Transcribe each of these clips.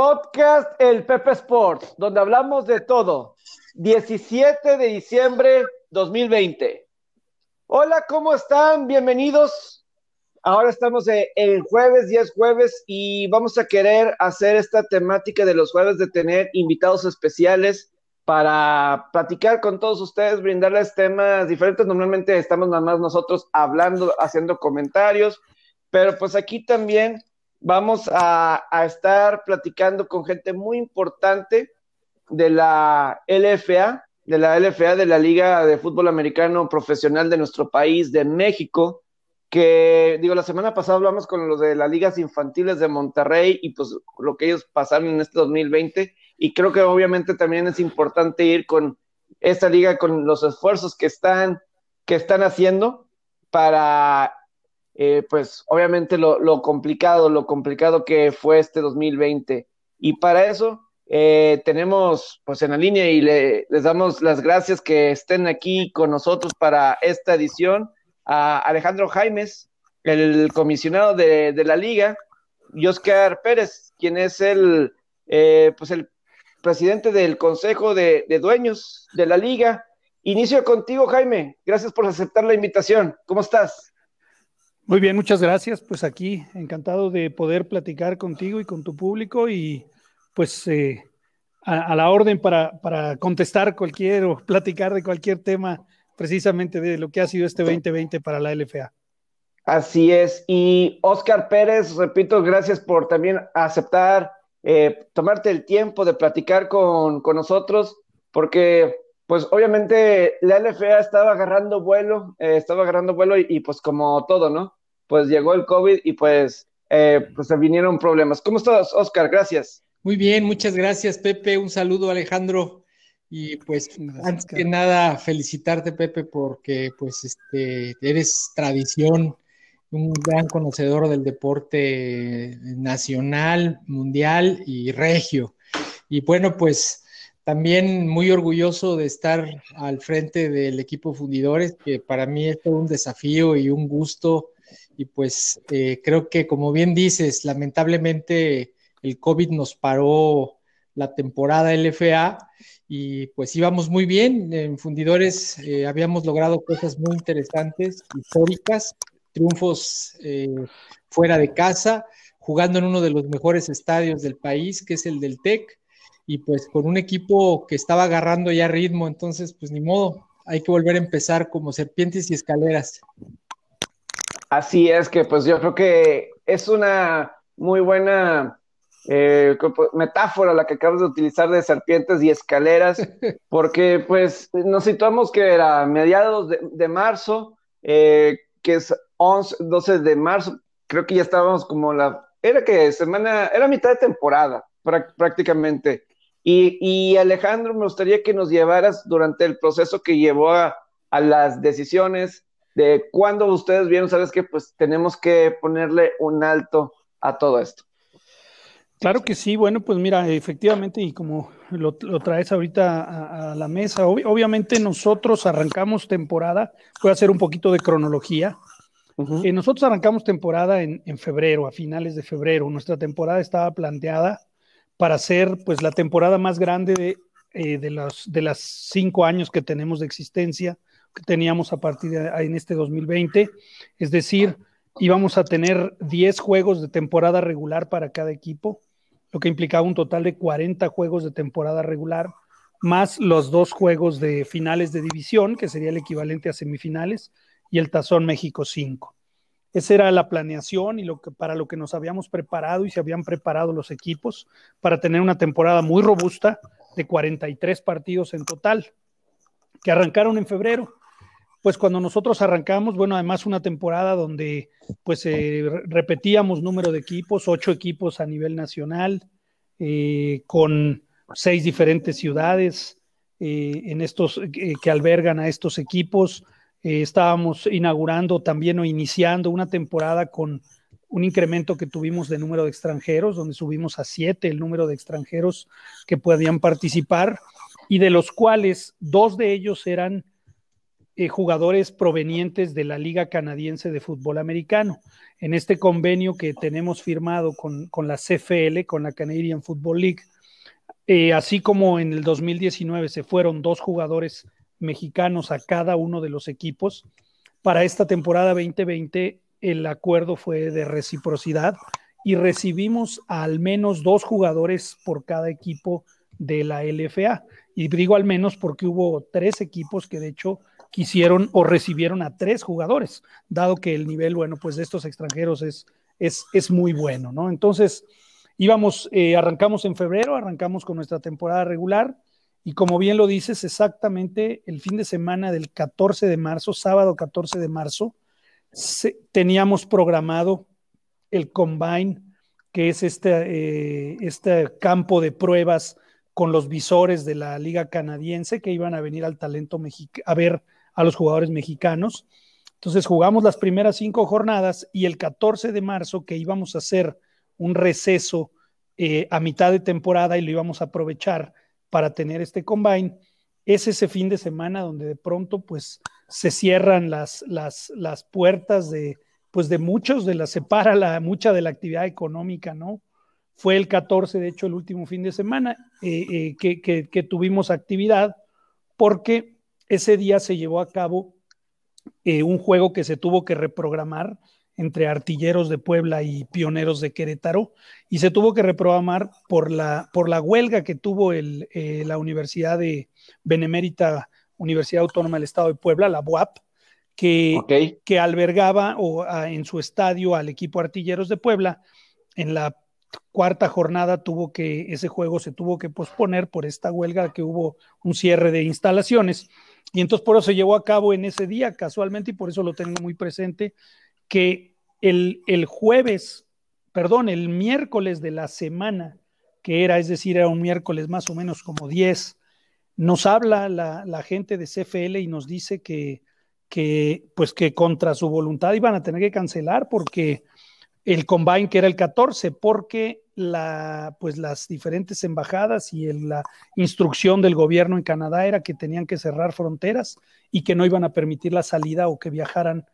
Podcast El Pepe Sports, donde hablamos de todo. 17 de diciembre 2020. Hola, ¿cómo están? Bienvenidos. Ahora estamos el jueves, 10 jueves, y vamos a querer hacer esta temática de los jueves de tener invitados especiales para platicar con todos ustedes, brindarles temas diferentes. Normalmente estamos nada más nosotros hablando, haciendo comentarios, pero pues aquí también vamos a, estar platicando con gente muy importante de la LFA, de la LFA, de la Liga de Fútbol Americano Profesional de nuestro país, de México, que digo, la semana pasada hablamos con los de las ligas infantiles de Monterrey y pues lo que ellos pasaron en este 2020 y creo que obviamente también es importante ir con esta liga, con los esfuerzos que están, que están haciendo para eh, pues obviamente lo, complicado, lo complicado que fue este 2020. Y para eso eh, tenemos pues en la línea y les damos las gracias que estén aquí con nosotros para esta edición a Alejandro Jaimes, el comisionado de, la liga, y Oscar Pérez, quien es el, eh, pues el presidente del Consejo de, de Dueños de la liga. Inicio contigo, Jaime. Gracias por aceptar la invitación. ¿Cómo estás? Muy bien, muchas gracias. Pues aquí encantado de poder platicar contigo y con tu público y pues eh, a, la orden para, para, contestar cualquier o platicar de cualquier tema precisamente de lo que ha sido este 2020 para la LFA. Así es. Y Oscar Pérez, repito, gracias por también aceptar, eh, tomarte el tiempo de platicar con, con, nosotros, porque pues obviamente la LFA estaba agarrando vuelo, eh, estaba agarrando vuelo y, pues como todo, ¿no? Pues llegó el COVID y pues, eh, pues se vinieron problemas. ¿Cómo estás, Oscar? Gracias. Muy bien, muchas gracias, Pepe. Un saludo, Alejandro. Y pues, antes que nada, felicitarte, Pepe, porque pues este, eres tradición, un gran conocedor del deporte nacional, mundial y regio. Y bueno, pues también muy orgulloso de estar al frente del equipo Fundidores, que para mí es todo un desafío y un gusto y pues eh, creo que como bien dices, lamentablemente el COVID nos paró la temporada LFA y pues íbamos muy bien. En Fundidores eh, habíamos logrado cosas muy interesantes, históricas, triunfos eh, fuera de casa, jugando en uno de los mejores estadios del país, que es el del TEC, y pues con un equipo que estaba agarrando ya ritmo, entonces pues ni modo, hay que volver a empezar como serpientes y escaleras. Así es que pues yo creo que es una muy buena eh, metáfora la que acabas de utilizar de serpientes y escaleras, porque pues nos situamos que era mediados de, marzo, eh, que es 11, 12 de marzo, creo que ya estábamos como la, era que semana, era mitad de temporada prácticamente. Y, y, Alejandro, me gustaría que nos llevaras durante el proceso que llevó a, a las decisiones, de cuando ustedes vieron, sabes que pues tenemos que ponerle un alto a todo esto. Claro que sí, bueno, pues mira, efectivamente, y como lo, traes ahorita a, la mesa, obviamente nosotros arrancamos temporada, voy a hacer un poquito de cronología. Eh, nosotros arrancamos temporada en, febrero, a finales de febrero. Nuestra temporada estaba planteada para ser pues la temporada más grande de, eh, de, los, de las cinco años que tenemos de existencia que teníamos a partir de en este 2020, es decir, íbamos a tener 10 juegos de temporada regular para cada equipo, lo que implicaba un total de 40 juegos de temporada regular, más los dos juegos de finales de división, que sería el equivalente a semifinales, y el Tazón México 5. Esa era la planeación y lo que, para lo que nos habíamos preparado y se habían preparado los equipos para tener una temporada muy robusta de 43 partidos en total, que arrancaron en febrero pues cuando nosotros arrancamos, bueno, además una temporada donde pues eh, repetíamos número de equipos, ocho equipos a nivel nacional, eh, con seis diferentes ciudades eh, en estos que albergan a estos equipos. estábamos inaugurando también o iniciando una temporada con un incremento que tuvimos de número de extranjeros, donde subimos a siete el número de extranjeros que podían participar y de los cuales dos de ellos eran eh, jugadores provenientes de la Liga Canadiense de Fútbol Americano. En este convenio que tenemos firmado con, con la CFL, con la Canadian Football League, eh, así como en el 2019 se fueron dos jugadores mexicanos a cada uno de los equipos, para esta temporada 2020 el acuerdo fue de reciprocidad y recibimos al menos dos jugadores por cada equipo de la LFA. Y digo al menos porque hubo tres equipos que de hecho quisieron o recibieron a tres jugadores, dado que el nivel, bueno, pues de estos extranjeros es, es, es muy bueno, ¿no? Entonces, íbamos, eh, arrancamos en febrero, arrancamos con nuestra temporada regular y como bien lo dices, exactamente el fin de semana del 14 de marzo, sábado 14 de marzo, teníamos programado el Combine, que es este, eh, este campo de pruebas con los visores de la Liga Canadiense que iban a venir al talento mexicano, a ver a los jugadores mexicanos. Entonces jugamos las primeras cinco jornadas y el 14 de marzo que íbamos a hacer un receso eh, a mitad de temporada y lo íbamos a aprovechar para tener este combine, es ese fin de semana donde de pronto pues se cierran las, las, las puertas de, pues de muchos, de la separa la, mucha de la actividad económica, ¿no? Fue el 14, de hecho, el último fin de semana eh, eh, que, que, tuvimos actividad, porque ese día se llevó a cabo eh, un juego que se tuvo que reprogramar entre Artilleros de Puebla y Pioneros de Querétaro, y se tuvo que reprogramar por la, por la huelga que tuvo el, la Universidad de Benemérita Universidad Autónoma del Estado de Puebla, la BUAP, que, que albergaba o, en su estadio al equipo Artilleros de Puebla. En la cuarta jornada tuvo que, ese juego se tuvo que posponer por esta huelga que hubo un cierre de instalaciones. Y entonces por eso se llevó a cabo en ese día, casualmente, y por eso lo tengo muy presente, que el, el jueves, perdón, el miércoles de la semana que era, es decir, era un miércoles más o menos como 10 nos habla la, gente de CFL y nos dice que, que, pues que contra su voluntad iban a tener que cancelar porque el combine que era el 14, porque la, pues las diferentes embajadas y la instrucción del gobierno en Canadá era que tenían que cerrar fronteras y que no iban a permitir la salida o que viajaran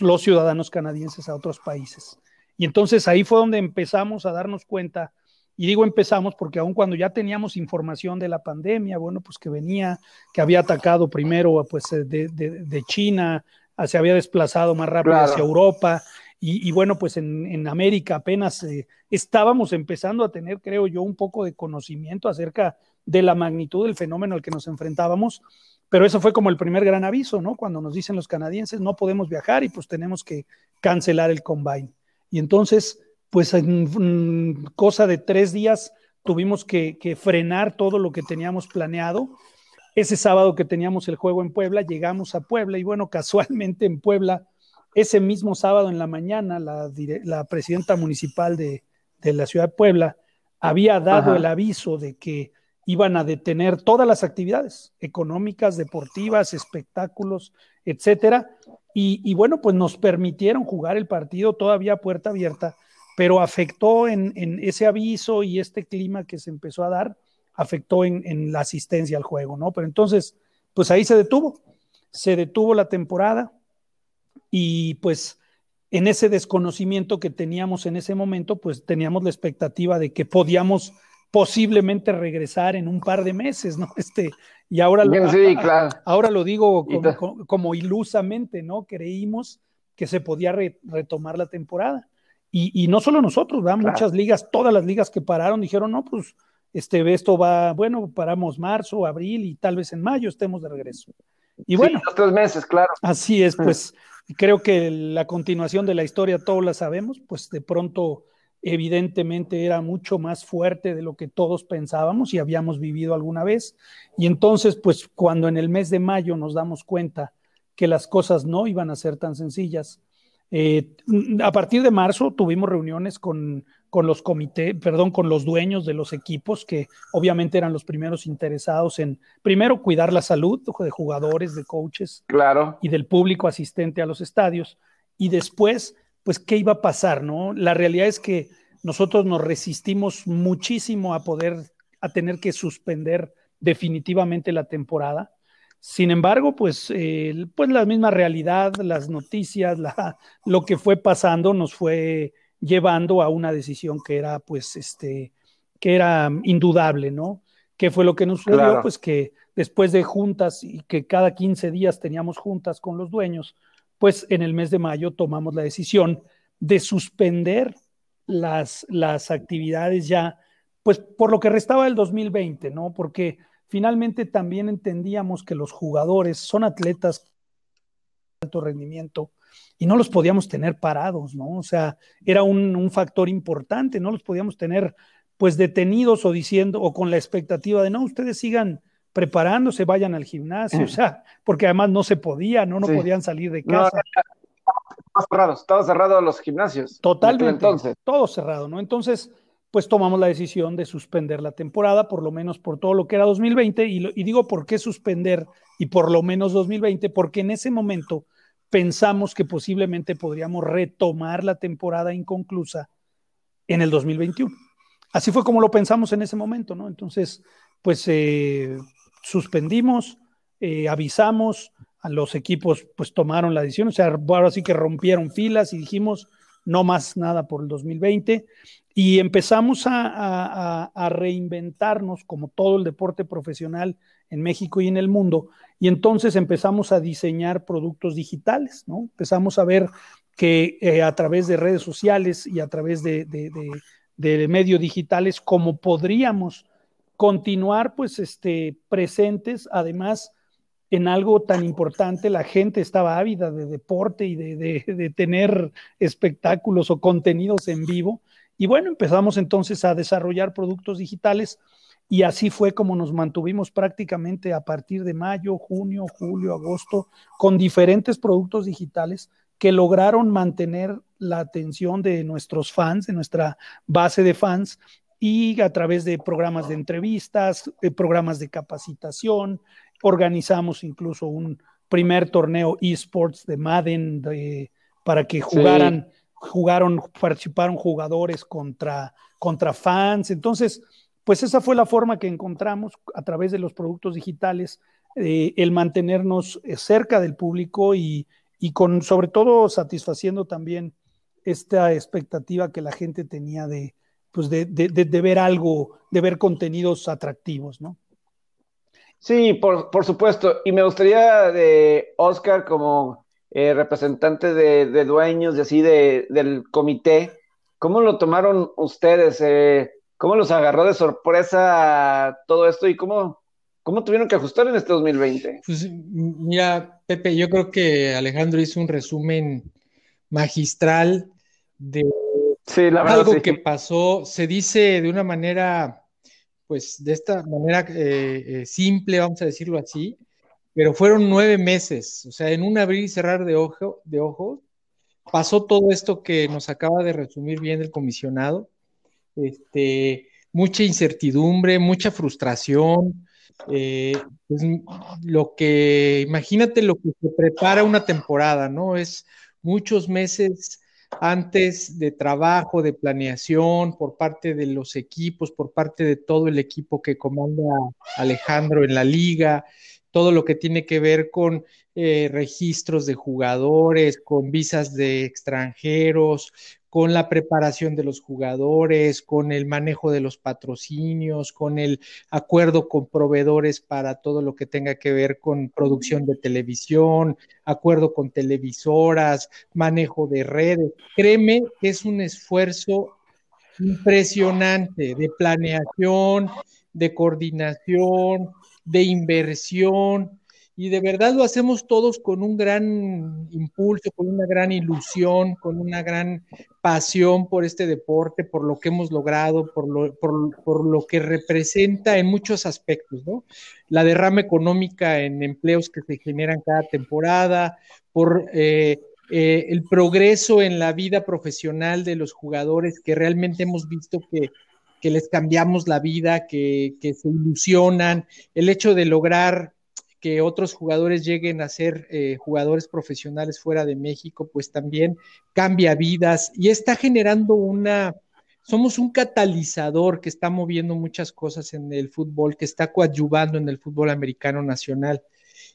los ciudadanos canadienses a otros países. Y entonces ahí fue donde empezamos a darnos cuenta y digo empezamos porque aun cuando ya teníamos información de la pandemia, bueno, pues que venía, que había atacado primero pues eh, de, de, China, se había desplazado más rápido hacia Europa, y, bueno, pues en, América apenas eh, estábamos empezando a tener, creo yo, un poco de conocimiento acerca de la magnitud del fenómeno al que nos enfrentábamos, pero eso fue como el primer gran aviso, ¿no? Cuando nos dicen los canadienses, no podemos viajar y pues tenemos que cancelar el combine. Y entonces pues en cosa de tres días tuvimos que, frenar todo lo que teníamos planeado. Ese sábado que teníamos el juego en Puebla, llegamos a Puebla y bueno, casualmente en Puebla, ese mismo sábado en la mañana, la, presidenta municipal de, la ciudad de Puebla había dado el aviso de que iban a detener todas las actividades económicas, deportivas, espectáculos, etcétera. Y, y, bueno, pues nos permitieron jugar el partido todavía a puerta abierta pero afectó en, ese aviso y este clima que se empezó a dar, afectó en, la asistencia al juego, ¿no? Pero entonces, pues ahí se detuvo, se detuvo la temporada y pues en ese desconocimiento que teníamos en ese momento, pues teníamos la expectativa de que podíamos posiblemente regresar en un par de meses, ¿no? Este, y ahora, lo, ahora lo digo como, ilusamente, ¿no? Creímos que se podía retomar la temporada. Y, no solo nosotros, ¿verdad? Muchas ligas, todas las ligas que pararon dijeron, no, pues este, esto va, bueno, paramos marzo, abril y tal vez en mayo estemos de regreso. Y bueno, los tres meses, claro. Así es, pues creo que la continuación de la historia todos la sabemos, pues de pronto evidentemente era mucho más fuerte de lo que todos pensábamos y habíamos vivido alguna vez. Y entonces, pues cuando en el mes de mayo nos damos cuenta que las cosas no iban a ser tan sencillas, eh, a partir de marzo tuvimos reuniones con, con los comités, perdón, con los dueños de los equipos que obviamente eran los primeros interesados en, primero, cuidar la salud de jugadores, de coaches claro. y del público asistente a los estadios. Y después, pues, ¿qué iba a pasar? No? La realidad es que nosotros nos resistimos muchísimo a poder, a tener que suspender definitivamente la temporada. Sin embargo, pues, pues la misma realidad, las noticias, la, lo que fue pasando nos fue llevando a una decisión que era, pues, este, que era indudable, ¿no? ¿Qué fue lo que nos sucedió? Pues que después de juntas y que cada 15 días teníamos juntas con los dueños, pues en el mes de mayo tomamos la decisión de suspender las, las actividades ya, pues por lo que restaba del 2020, ¿no? Porque finalmente también entendíamos que los jugadores son atletas de alto rendimiento y no los podíamos tener parados, ¿no? O sea, era un, un factor importante, no los podíamos tener pues detenidos o diciendo o con la expectativa de no, ustedes sigan preparándose, vayan al gimnasio, o sea, porque además no se podía, no, no podían salir de casa. No, cerrados, estaban cerrados los gimnasios. Totalmente, entonces. todo cerrado, ¿no? Entonces, pues tomamos la decisión de suspender la temporada, por lo menos por todo lo que era 2020, y, y digo por qué suspender y por lo menos 2020, porque en ese momento pensamos que posiblemente podríamos retomar la temporada inconclusa en el 2021 así fue como lo pensamos en ese momento, ¿no? Entonces, pues eh, suspendimos, eh, avisamos, a los equipos pues tomaron la decisión, o sea, ahora sí que rompieron filas y dijimos no más nada por el 2020 y empezamos a, a, reinventarnos como todo el deporte profesional en México y en el mundo y entonces empezamos a diseñar productos digitales, ¿no? Empezamos a ver que eh, a través de redes sociales y a través de, de de medios digitales, como podríamos continuar pues este, presentes, además en algo tan importante, la gente estaba ávida de deporte y de, tener espectáculos o contenidos en vivo. Y bueno, empezamos entonces a desarrollar productos digitales y así fue como nos mantuvimos prácticamente a partir de mayo, junio, julio, agosto, con diferentes productos digitales que lograron mantener la atención de nuestros fans, de nuestra base de fans, y a través de programas de entrevistas, de programas de capacitación, organizamos incluso un primer torneo esports de Madden para que jugaran, jugaron, participaron jugadores contra, contra fans. Entonces, pues esa fue la forma que encontramos a través de los productos digitales, eh, el mantenernos eh, cerca del público y, y con sobre todo satisfaciendo también esta expectativa que la gente tenía de, pues de, de, ver algo, de ver contenidos atractivos, ¿no? Sí, por, por supuesto. Y me gustaría de Oscar como eh, representante de, dueños y así de, del comité, ¿cómo lo tomaron ustedes? ¿Cómo los agarró de sorpresa todo esto y cómo, cómo tuvieron que ajustar en este 2020? Pues mira, Pepe, yo creo que Alejandro hizo un resumen magistral de algo que pasó. Se dice de una manera, pues de esta manera eh, eh, simple, vamos a decirlo así, pero fueron nueve meses, o sea, en un abrir y cerrar de, ojo, de ojos, pasó todo esto que nos acaba de resumir bien el comisionado. Este, mucha incertidumbre, mucha frustración, eh, pues, lo que, imagínate lo que se prepara una temporada, ¿no? Es muchos meses antes de trabajo, de planeación por parte de los equipos, por parte de todo el equipo que comanda Alejandro en la liga, todo lo que tiene que ver con eh, registros de jugadores, con visas de extranjeros, con la preparación de los jugadores, con el manejo de los patrocinios, con el acuerdo con proveedores para todo lo que tenga que ver con producción de televisión, acuerdo con televisoras, manejo de redes. Créeme que es un esfuerzo impresionante de planeación, de coordinación, de inversión, y de verdad lo hacemos todos con un gran impulso, con una gran ilusión, con una gran pasión por este deporte, por lo que hemos logrado, por lo, por, lo que representa en muchos aspectos, ¿no? La derrama económica en empleos que se generan cada temporada, por eh, eh, el progreso en la vida profesional de los jugadores que realmente hemos visto que que les cambiamos la vida, que, que se ilusionan, el hecho de lograr que otros jugadores lleguen a ser eh, jugadores profesionales fuera de México, pues también cambia vidas y está generando una, somos un catalizador que está moviendo muchas cosas en el fútbol, que está coadyuvando en el fútbol americano nacional.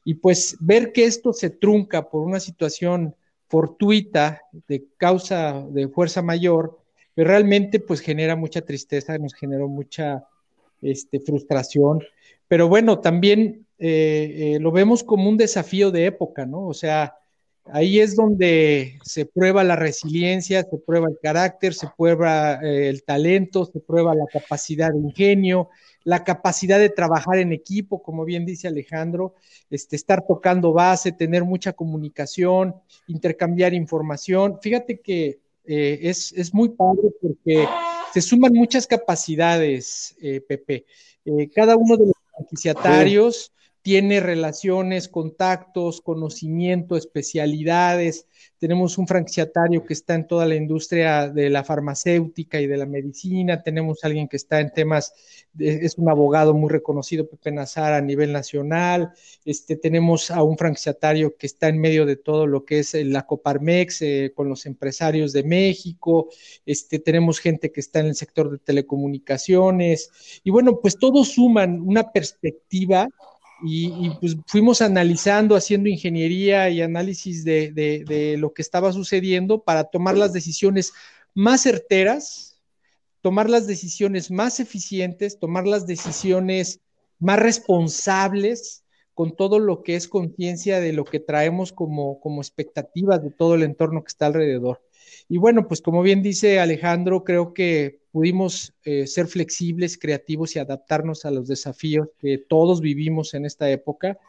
Y pues ver que esto se trunca por una situación fortuita de causa de fuerza mayor, pues realmente pues genera mucha tristeza, nos generó mucha este, frustración, pero bueno, también eh, eh, lo vemos como un desafío de época, ¿no? O sea, ahí es donde se prueba la resiliencia, se prueba el carácter, se prueba eh, el talento, se prueba la capacidad de ingenio, la capacidad de trabajar en equipo, como bien dice Alejandro, este, estar tocando base, tener mucha comunicación, intercambiar información. Fíjate que es, es, muy padre porque se suman muchas capacidades, Pepe. cada uno de los franquiciatarios tiene relaciones, contactos, conocimiento, especialidades. Tenemos un franquiciatario que está en toda la industria de la farmacéutica y de la medicina. Tenemos alguien que está en temas, es un abogado muy reconocido, Pepe Nazar, a nivel nacional. Este, tenemos a un franquiciatario que está en medio de todo lo que es la Coparmex eh, con los empresarios de México. Este, tenemos gente que está en el sector de telecomunicaciones. Y bueno, pues todos suman una perspectiva y, pues fuimos analizando, haciendo ingeniería y análisis de, lo que estaba sucediendo para tomar las decisiones más certeras, tomar las decisiones más eficientes, tomar las decisiones más responsables con todo lo que es conciencia de lo que traemos como, como expectativas de todo el entorno que está alrededor. Y bueno, pues como bien dice Alejandro, creo que pudimos eh, ser flexibles, creativos y adaptarnos a los desafíos que todos vivimos en esta época,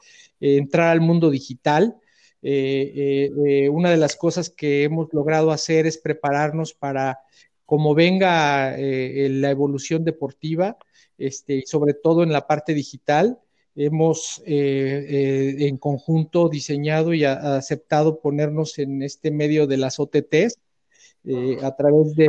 eh, entrar al mundo digital. Eh, una de las cosas que hemos logrado hacer es prepararnos para, como venga la evolución deportiva, este, y sobre todo en la parte digital, hemos en conjunto diseñado y aceptado ponernos en este medio de las OTTs a través de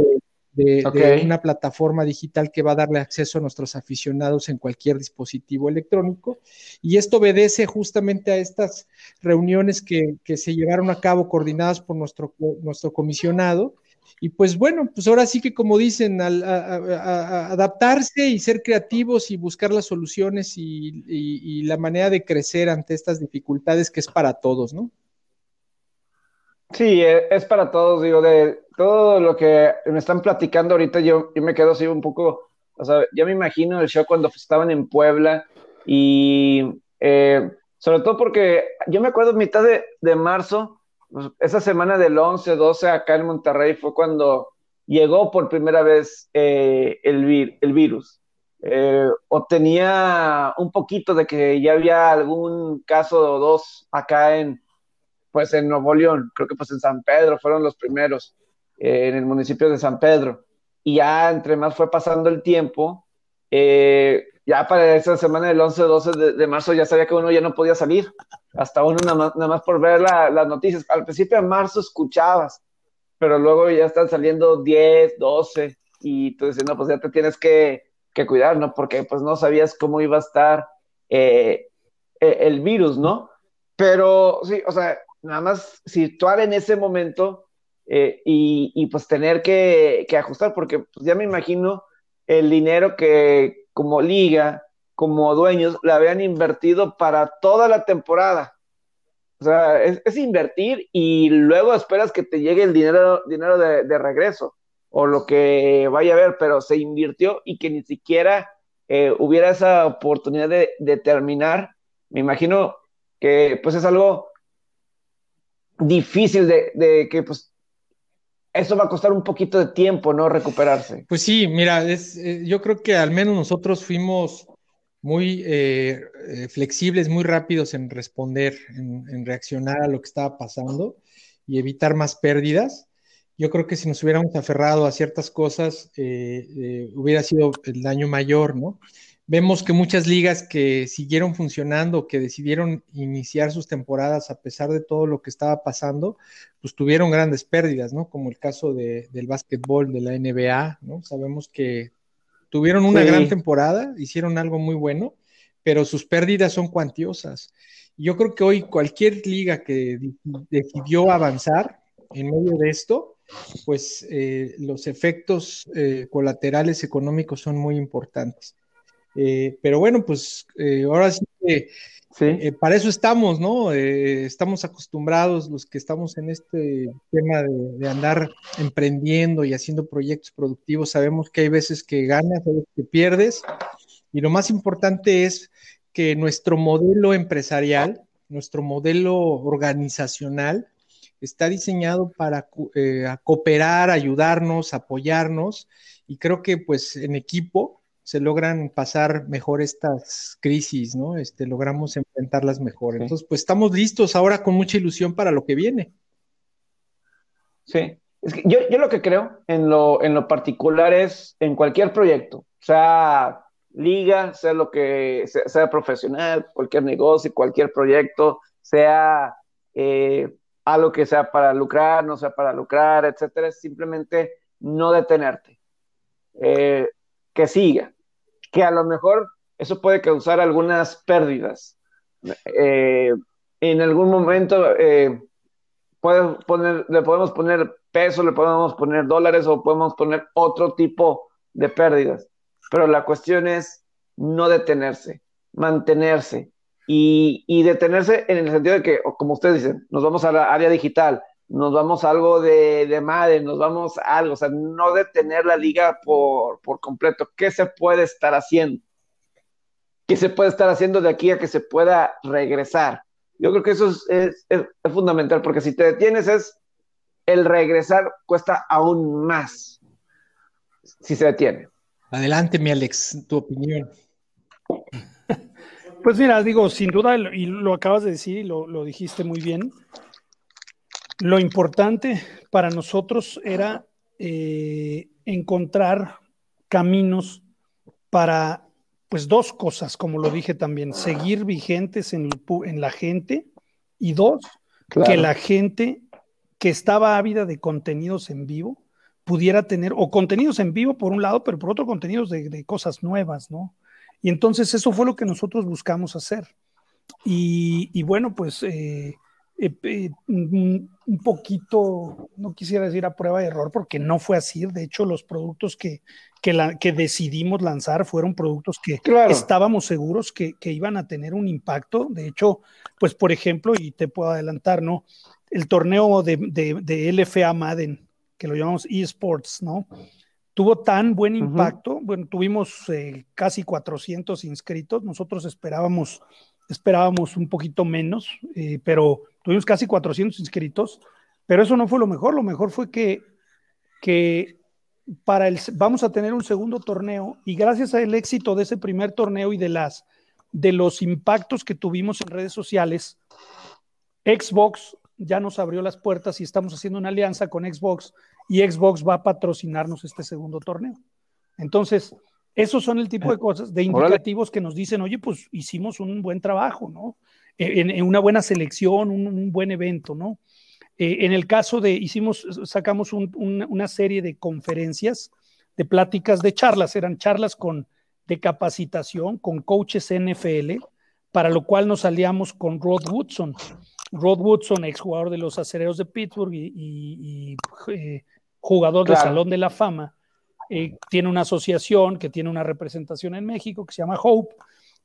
de, una plataforma digital que va a darle acceso a nuestros aficionados en cualquier dispositivo electrónico. Y esto obedece justamente a estas reuniones que, se llevaron a cabo coordinadas por nuestro, nuestro comisionado. Y pues bueno, pues ahora sí que como dicen, adaptarse y ser creativos y buscar las soluciones y la manera de crecer ante estas dificultades que es para todos, ¿no? Sí, e, es para todos, digo, de todo lo que me están platicando ahorita, yo, yo me quedo así un poco, o sea, ya me imagino el show cuando estaban en Puebla y eh, sobre todo porque yo me acuerdo mitad de, de marzo, pues, esa semana del 11, 12 acá en Monterrey fue cuando llegó por primera vez eh, el, el virus. Eh, o tenía un poquito de que ya había algún caso o dos acá en, pues en Nuevo León, creo que pues en San Pedro fueron los primeros, eh, en el municipio de San Pedro. Y ya entre más fue pasando el tiempo, eh, ya para esa semana del 11-12 de, marzo ya sabía que uno ya no podía salir, hasta uno nada más, por ver las noticias. Al principio de marzo escuchabas, pero luego ya están saliendo 10, 12, y tú dices, no, pues ya te tienes que, que cuidar, ¿no? Porque pues no sabías cómo iba a estar eh, el virus, ¿no? Pero sí, o sea, nada más situar en ese momento eh, y, pues tener que, ajustar, porque pues ya me imagino el dinero que como liga, como dueños, le habían invertido para toda la temporada. O sea, es, invertir y luego esperas que te llegue el dinero, dinero de, regreso o lo que vaya a haber, pero se invirtió y que ni siquiera eh, hubiera esa oportunidad de, de terminar. Me imagino que pues es algo difícil de, que pues eso va a costar un poquito de tiempo, ¿no? Recuperarse. Pues sí, mira, es, eh, yo creo que al menos nosotros fuimos muy eh, eh, flexibles, muy rápidos en responder, en, reaccionar a lo que estaba pasando y evitar más pérdidas. Yo creo que si nos hubiéramos aferrado a ciertas cosas, hubiera sido el daño mayor, ¿no? Vemos que muchas ligas que siguieron funcionando, que decidieron iniciar sus temporadas a pesar de todo lo que estaba pasando, pues tuvieron grandes pérdidas, ¿no? Como el caso de, del básquetbol de la NBA, ¿no? Sabemos que tuvieron una gran temporada, hicieron algo muy bueno, pero sus pérdidas son cuantiosas. Yo creo que hoy cualquier liga que decidió avanzar en medio de esto, pues eh, los efectos eh, colaterales económicos son muy importantes. Eh, pero bueno, pues eh, ahora sí que eh, para eso estamos, ¿no? estamos acostumbrados los que estamos en este tema de, andar emprendiendo y haciendo proyectos productivos, sabemos que hay veces que ganas, hay veces que pierdes, y lo más importante es que nuestro modelo empresarial, nuestro modelo organizacional, está diseñado para cooperar, ayudarnos, apoyarnos, y creo que pues en equipo se logran pasar mejor estas crisis, ¿no? Este, logramos enfrentarlas mejor. Entonces, pues estamos listos ahora con mucha ilusión para lo que viene. Sí, es que yo, yo lo que creo en lo, en lo particular es en cualquier proyecto, sea liga, sea lo que sea, profesional, cualquier negocio, cualquier proyecto, sea eh, algo que sea para lucrar, no sea para lucrar, etcétera, es simplemente no detenerte. Eh, que siga, que a lo mejor eso puede causar algunas pérdidas. Eh, en algún momento eh, poner, le podemos poner peso, le podemos poner dólares o podemos poner otro tipo de pérdidas. Pero la cuestión es no detenerse, mantenerse y, y detenerse en el sentido de que, como ustedes dicen, nos vamos a la área digital, nos vamos a algo de, de madre, nos vamos a algo, o sea, no detener la liga por, completo. ¿Qué se puede estar haciendo? ¿Qué se puede estar haciendo de aquí a que se pueda regresar? Yo creo que eso es, fundamental, porque si te detienes es el regresar cuesta aún más si se detiene. Adelante, mi Alex, tu opinión. Pues mira, digo, sin duda, y lo acabas de decir y lo, lo dijiste muy bien, lo importante para nosotros era eh, encontrar caminos para, pues, dos cosas, como lo dije también, seguir vigentes en, la gente y dos, que la gente que estaba ávida de contenidos en vivo pudiera tener, o contenidos en vivo por un lado, pero por otro contenidos de, cosas nuevas, ¿no? Y entonces eso fue lo que nosotros buscamos hacer. Y, bueno, pues eh, eh, eh, un poquito, no quisiera decir a prueba de error, porque no fue así. De hecho, los productos que, que, decidimos lanzar fueron productos que estábamos seguros que, iban a tener un impacto. De hecho, pues por ejemplo, y te puedo adelantar, ¿no? El torneo de, de, LFA Madden, que lo llamamos eSports, ¿no? Tuvo tan buen impacto. Bueno, tuvimos eh, casi 400 inscritos. Nosotros esperábamos esperábamos un poquito menos, eh, pero tuvimos casi 400 inscritos, pero eso no fue lo mejor, lo mejor fue que, que para el, vamos a tener un segundo torneo y gracias al éxito de ese primer torneo y de, las, de los impactos que tuvimos en redes sociales, Xbox ya nos abrió las puertas y estamos haciendo una alianza con Xbox y Xbox va a patrocinarnos este segundo torneo. Entonces, esos son el tipo de cosas, de indicativos que nos dicen, oye, pues hicimos un buen trabajo, ¿no? E, en, una buena selección, un, buen evento, ¿no? Eh, en el caso de, hicimos, sacamos una serie de conferencias, de pláticas, de charlas, eran charlas con, de capacitación con coaches NFL, para lo cual nos aliamos con Rod Woodson. Rod Woodson, exjugador de los acereros de Pittsburgh y, eh, jugador del Salón de la Fama eh, tiene una asociación que tiene una representación en México que se llama Hope.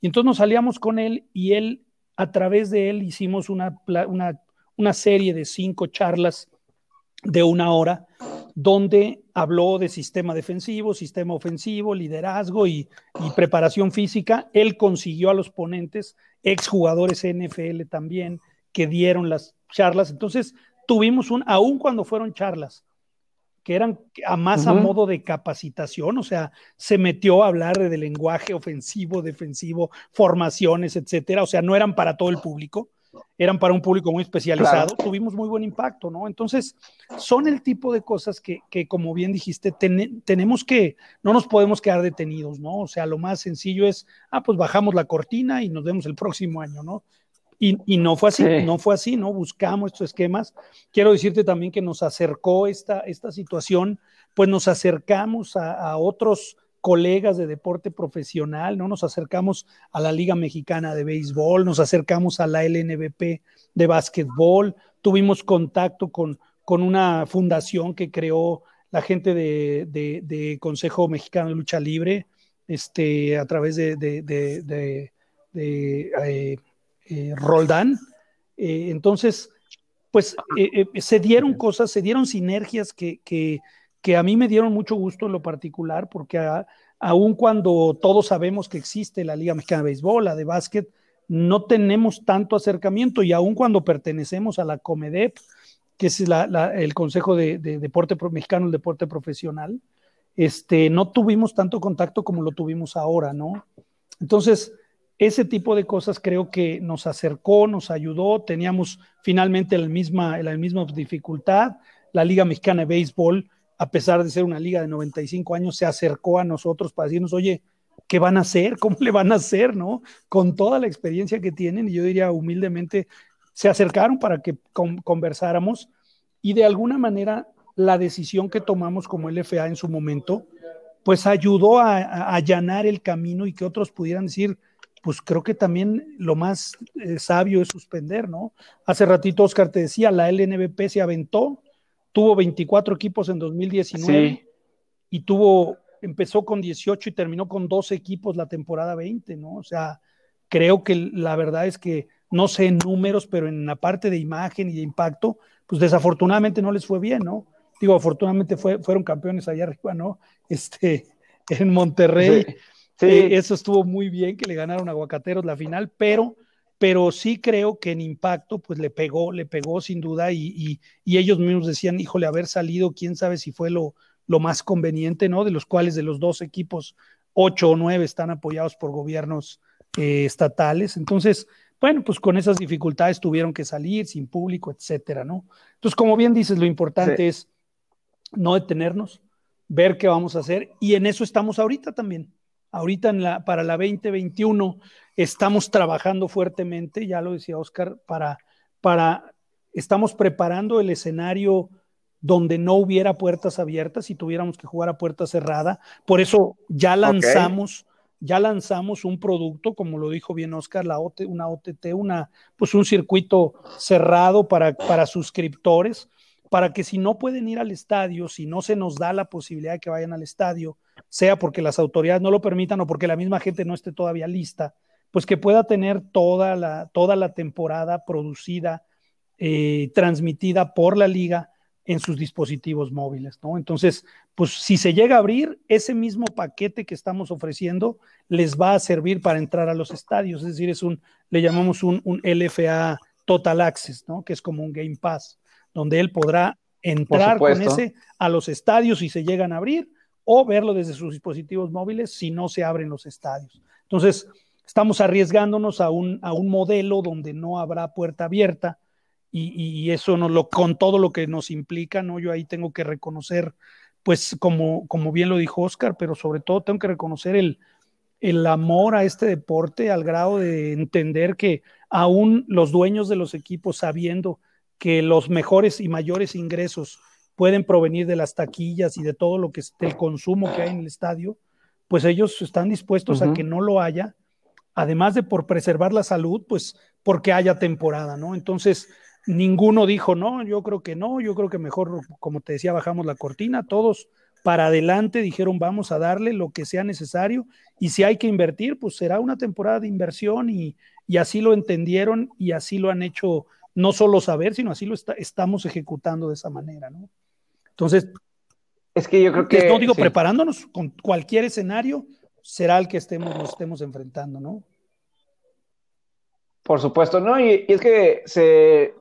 Y entonces nos salíamos con él y él, a través de él, hicimos una, una, serie de cinco charlas de una hora donde habló de sistema defensivo, sistema ofensivo, liderazgo y, y, preparación física. Él consiguió a los ponentes, exjugadores NFL también, que dieron las charlas. Entonces, tuvimos un, aun cuando fueron charlas, que eran a más a modo de capacitación, o sea, se metió a hablar de, lenguaje ofensivo, defensivo, formaciones, etcétera, o sea, no eran para todo el público, eran para un público muy especializado, tuvimos muy buen impacto, ¿no? Entonces, son el tipo de cosas que, que como bien dijiste, tenemos que, no nos podemos quedar detenidos, ¿no? O sea, lo más sencillo es, ah, pues bajamos la cortina y nos vemos el próximo año, ¿no? Y, no fue así, no fue así, ¿no? Buscamos estos esquemas. Quiero decirte también que nos acercó esta, esta situación, pues nos acercamos a, otros colegas de deporte profesional, ¿no? Nos acercamos a la Liga Mexicana de Béisbol, nos acercamos a la LNBP de básquetbol, tuvimos contacto con, con una fundación que creó la gente de, de Consejo Mexicano de Lucha Libre, este, a través de, de, de, eh, eh, Roldán. entonces, pues se dieron cosas, se dieron sinergias que, que, que, a mí me dieron mucho gusto en lo particular, porque aun cuando todos sabemos que existe la Liga Mexicana de Béisbol, la de básquet, no tenemos tanto acercamiento y aun cuando pertenecemos a la Comedep, que es el Consejo de, Deporte Mexicano, el Deporte Profesional, este, no tuvimos tanto contacto como lo tuvimos ahora, ¿no? Entonces, ese tipo de cosas creo que nos acercó, nos ayudó, teníamos finalmente la misma, la misma dificultad, la Liga Mexicana de Béisbol, a pesar de ser una liga de 95 años, se acercó a nosotros para decirnos, oye, ¿qué van a hacer? ¿Cómo le van a hacer? ¿No? Con toda la experiencia que tienen, y yo diría humildemente, se acercaron para que conversáramos y de alguna manera la decisión que tomamos como LFA en su momento, pues ayudó a, allanar el camino y que otros pudieran decir, pues creo que también lo más eh, sabio es suspender, ¿no? Hace ratito Oscar te decía, la LNBP se aventó, tuvo 24 equipos en 2019 y tuvo empezó con 18 y terminó con 12 equipos la temporada 20, ¿no? O sea, creo que la verdad es que no sé en números, pero en la parte de imagen y de impacto, pues desafortunadamente no les fue bien, ¿no? Digo, afortunadamente fue, fueron campeones allá arriba, ¿no? Este, en Monterrey. Sí, eh, eso estuvo muy bien que le ganaron a Aguacateros la final, pero, pero sí creo que en impacto, pues le pegó, le pegó sin duda y, y, y ellos mismos decían, híjole, haber salido, quién sabe si fue lo, lo más conveniente, ¿no? De los cuales de los dos equipos, ocho o nueve están apoyados por gobiernos eh, estatales. Entonces, bueno, pues con esas dificultades tuvieron que salir sin público, etcétera, ¿no? Entonces, como bien dices, lo importante es no detenernos, ver qué vamos a hacer y en eso estamos ahorita también. Ahorita en la, para la 2021 estamos trabajando fuertemente, ya lo decía Oscar, para, para, estamos preparando el escenario donde no hubiera puertas abiertas y tuviéramos que jugar a puerta cerrada. Por eso ya lanzamos, ya lanzamos un producto, como lo dijo bien Oscar, la una OTT, una, pues un circuito cerrado para, para suscriptores, para que si no pueden ir al estadio, si no se nos da la posibilidad de que vayan al estadio, sea porque las autoridades no lo permitan o porque la misma gente no esté todavía lista, pues que pueda tener toda la, toda la temporada producida, eh, transmitida por la liga en sus dispositivos móviles, ¿no? Entonces, pues si se llega a abrir, ese mismo paquete que estamos ofreciendo les va a servir para entrar a los estadios, es decir, es un, le llamamos un, un LFA Total Access, ¿no? Que es como un Game Pass, donde él podrá entrar con ese a los estadios si se llegan a abrir o verlo desde sus dispositivos móviles si no se abren los estadios. Entonces, estamos arriesgándonos a un, a un modelo donde no habrá puerta abierta, y, eso no lo, con todo lo que nos implica, ¿no? Yo ahí tengo que reconocer, pues como, como bien lo dijo Oscar, pero sobre todo tengo que reconocer el, el amor a este deporte al grado de entender que aún los dueños de los equipos sabiendo que los mejores y mayores ingresos pueden provenir de las taquillas y de todo lo que es del consumo que hay en el estadio, pues ellos están dispuestos a que no lo haya, además de por preservar la salud, pues porque haya temporada, ¿no? Entonces, ninguno dijo, no, yo creo que no, yo creo que mejor, como te decía, bajamos la cortina, todos para adelante dijeron, vamos a darle lo que sea necesario y si hay que invertir, pues será una temporada de inversión y, así lo entendieron y así lo han hecho, no solo saber, sino así lo estamos ejecutando de esa manera, ¿no? Entonces, es que yo creo que... No digo, preparándonos con cualquier escenario, será el que estemos, nos estemos enfrentando, ¿no? Por supuesto, ¿no? Y, es que se,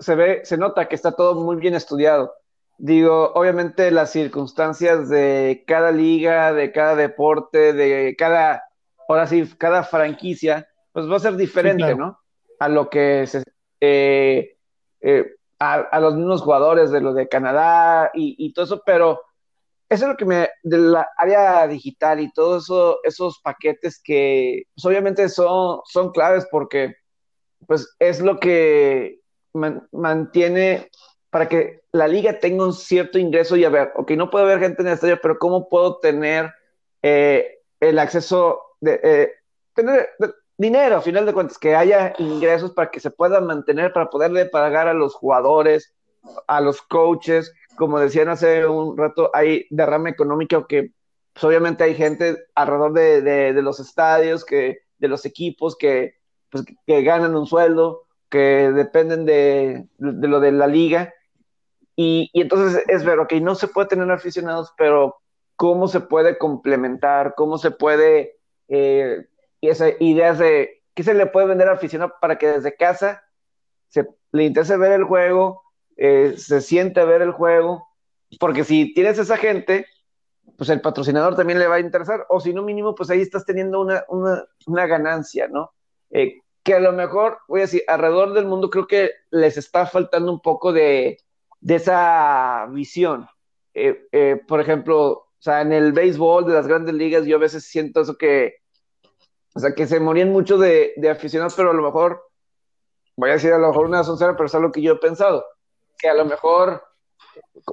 se ve, se nota que está todo muy bien estudiado. Digo, obviamente las circunstancias de cada liga, de cada deporte, de cada, ahora sí, cada franquicia, pues va a ser diferente, ¿no? A lo que se, eh, eh, a, los mismos jugadores de lo de Canadá y, todo eso, pero eso es lo que me, de la área digital y todos eso, esos paquetes que pues obviamente son, son claves porque pues es lo que mantiene para que la liga tenga un cierto ingreso y a ver, ok, no puede haber gente en el estadio, pero ¿cómo puedo tener eh, el acceso de eh, tener dinero, a final de cuentas, que haya ingresos para que se pueda mantener, para poderle pagar a los jugadores, a los coaches, como decían hace un rato, hay derrame económico que pues obviamente hay gente alrededor de, los estadios, que, de los equipos que, pues, que ganan un sueldo, que dependen de, lo de la liga. Y, entonces es ver, ok, no se puede tener aficionados, pero ¿cómo se puede complementar? ¿Cómo se puede, eh, esas ideas de qué se le puede vender al aficionado para que desde casa se, le interese ver el juego, eh, se siente ver el juego? Porque si tienes esa gente, pues el patrocinador también le va a interesar, o si no mínimo, pues ahí estás teniendo una, una, ganancia, ¿no? Eh, que a lo mejor, voy a decir, alrededor del mundo creo que les está faltando un poco de, de esa visión. Eh, eh, por ejemplo, o sea, en el béisbol de las grandes ligas yo a veces siento eso que, o sea, que se morían mucho de, de aficionados, pero a lo mejor, voy a decir a lo mejor una soncera, pero es algo que yo he pensado, que a lo mejor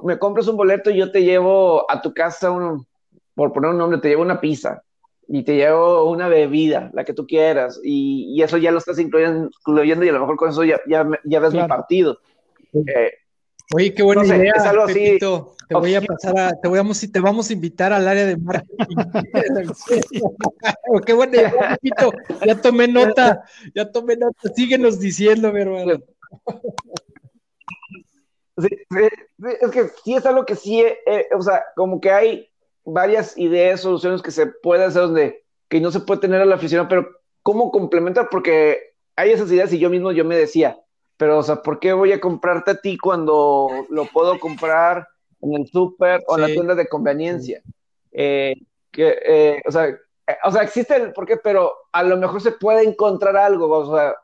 me compras un boleto y yo te llevo a tu casa, un, por poner un nombre, te llevo una pizza y te llevo una bebida, la que tú quieras, y, eso ya lo estás incluyendo, y a lo mejor con eso ya, ya, ya ves mi partido. Eh, Oye, qué buena idea. Es algo así. Te voy a pasar a, te, voy a, te vamos a invitar al área de marketing. qué buena idea, Pepito. Ya tomé nota, ya tomé nota. Síguenos diciendo, mi hermano. es que sí es algo que sí, eh, eh, o sea, como que hay varias ideas, soluciones que se puede hacer donde que no se puede tener a la afición, pero ¿cómo complementar? Porque hay esas ideas y yo mismo yo me decía, pero o sea, ¿por qué voy a comprarte a ti cuando lo puedo comprar en el súper o en la tienda de conveniencia? Eh, que, o, sea, o sea, existe el por qué, pero a lo mejor se puede encontrar algo, o sea,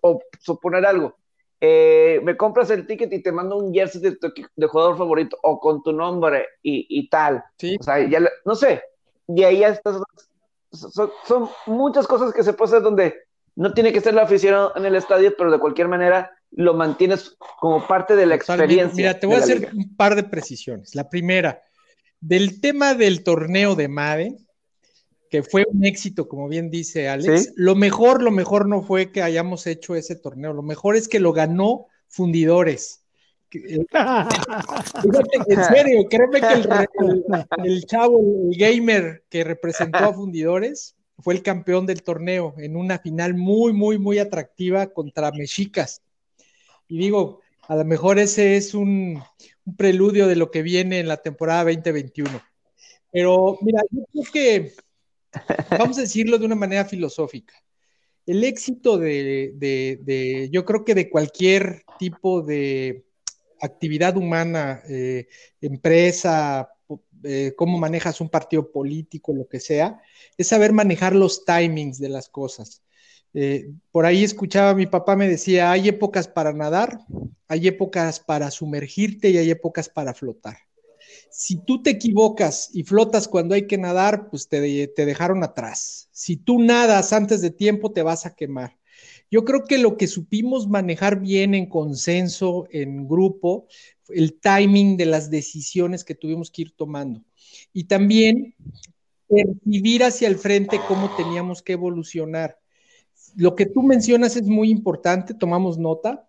o suponer algo. Eh, me compras el ticket y te mando un jersey de tu de jugador favorito o con tu nombre y, tal. O sea, ya, no sé. Y ahí ya son, son, muchas cosas que se pueden hacer donde no tiene que ser la afición en el estadio, pero de cualquier manera lo mantienes como parte de la experiencia. Mira, te voy a hacer un par de precisiones. La primera, del tema del torneo de Madden, que fue un éxito, como bien dice Alex. Lo mejor, lo mejor no fue que hayamos hecho ese torneo, lo mejor es que lo ganó Fundidores. Eh, en serio, créeme que el, chavo, el gamer que representó a Fundidores, fue el campeón del torneo en una final muy, muy, muy atractiva contra Mexicas. Y digo, a lo mejor ese es un, preludio de lo que viene en la temporada 2021. Pero mira, yo creo que vamos a decirlo de una manera filosófica. El éxito de, yo creo que de cualquier tipo de actividad humana, eh, empresa, eh, cómo manejas un partido político, lo que sea, es saber manejar los timings de las cosas. Eh, por ahí escuchaba, mi papá me decía, hay épocas para nadar, hay épocas para sumergirte y hay épocas para flotar si tú te equivocas y flotas cuando hay que nadar, pues te, dejaron atrás. Si tú nadas antes de tiempo, te vas a quemar. Yo creo que lo que supimos manejar bien en consenso, en grupo, el timing de las decisiones que tuvimos que ir tomando. Y también percibir hacia el frente cómo teníamos que evolucionar. Lo que tú mencionas es muy importante, tomamos nota.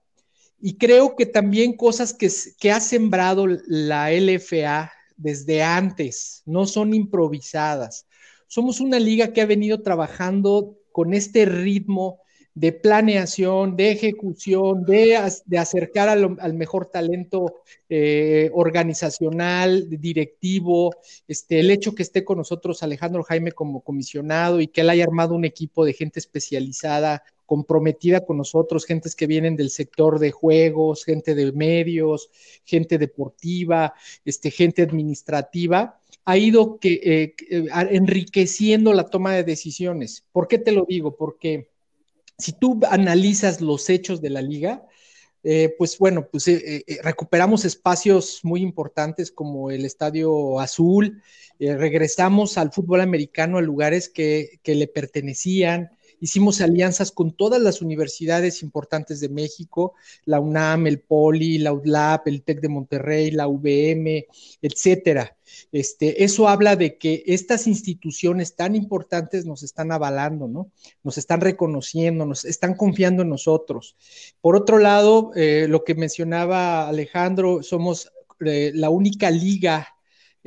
Y creo que también cosas que, que ha sembrado la LFA desde antes, no son improvisadas. Somos una liga que ha venido trabajando con este ritmo de planeación, de ejecución, de, acercar al, mejor talento eh, organizacional, directivo, este, el hecho que esté con nosotros Alejandro Jaime como comisionado y que él haya armado un equipo de gente especializada comprometida con nosotros, gentes que vienen del sector de juegos, gente de medios, gente deportiva, este, gente administrativa, ha ido que, eh, eh, enriqueciendo la toma de decisiones. ¿Por qué te lo digo? Porque si tú analizas los hechos de la liga, eh, pues bueno, pues recuperamos espacios muy importantes como el Estadio Azul, regresamos al fútbol americano a lugares que, que le pertenecían, hicimos alianzas con todas las universidades importantes de México, la UNAM, el POLI, la UDLAP, el TEC de Monterrey, la UVM, etcétera. Este, eso habla de que estas instituciones tan importantes nos están avalando, ¿no? Nos están reconociendo, nos están confiando en nosotros. Por otro lado, eh, lo que mencionaba Alejandro, somos eh, la única liga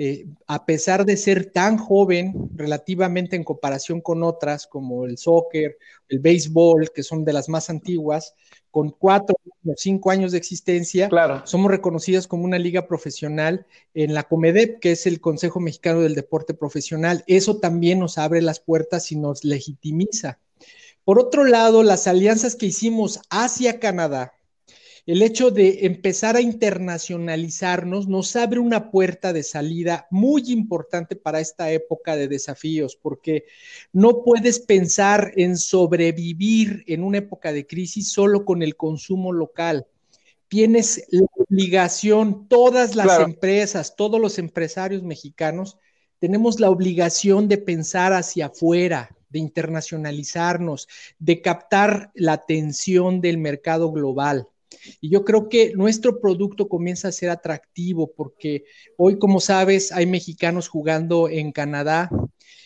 eh, a pesar de ser tan joven relativamente en comparación con otras como el soccer, el béisbol, que son de las más antiguas, con cuatro o cinco años de existencia, somos reconocidas como una liga profesional en la Comedep, que es el Consejo Mexicano del Deporte Profesional. Eso también nos abre las puertas y nos legitimiza. Por otro lado, las alianzas que hicimos hacia Canadá, el hecho de empezar a internacionalizarnos nos abre una puerta de salida muy importante para esta época de desafíos, porque no puedes pensar en sobrevivir en una época de crisis solo con el consumo local. Tienes la obligación, todas las empresas, todos los empresarios mexicanos, tenemos la obligación de pensar hacia afuera, de internacionalizarnos, de captar la atención del mercado global. Y yo creo que nuestro producto comienza a ser atractivo porque hoy, como sabes, hay mexicanos jugando en Canadá,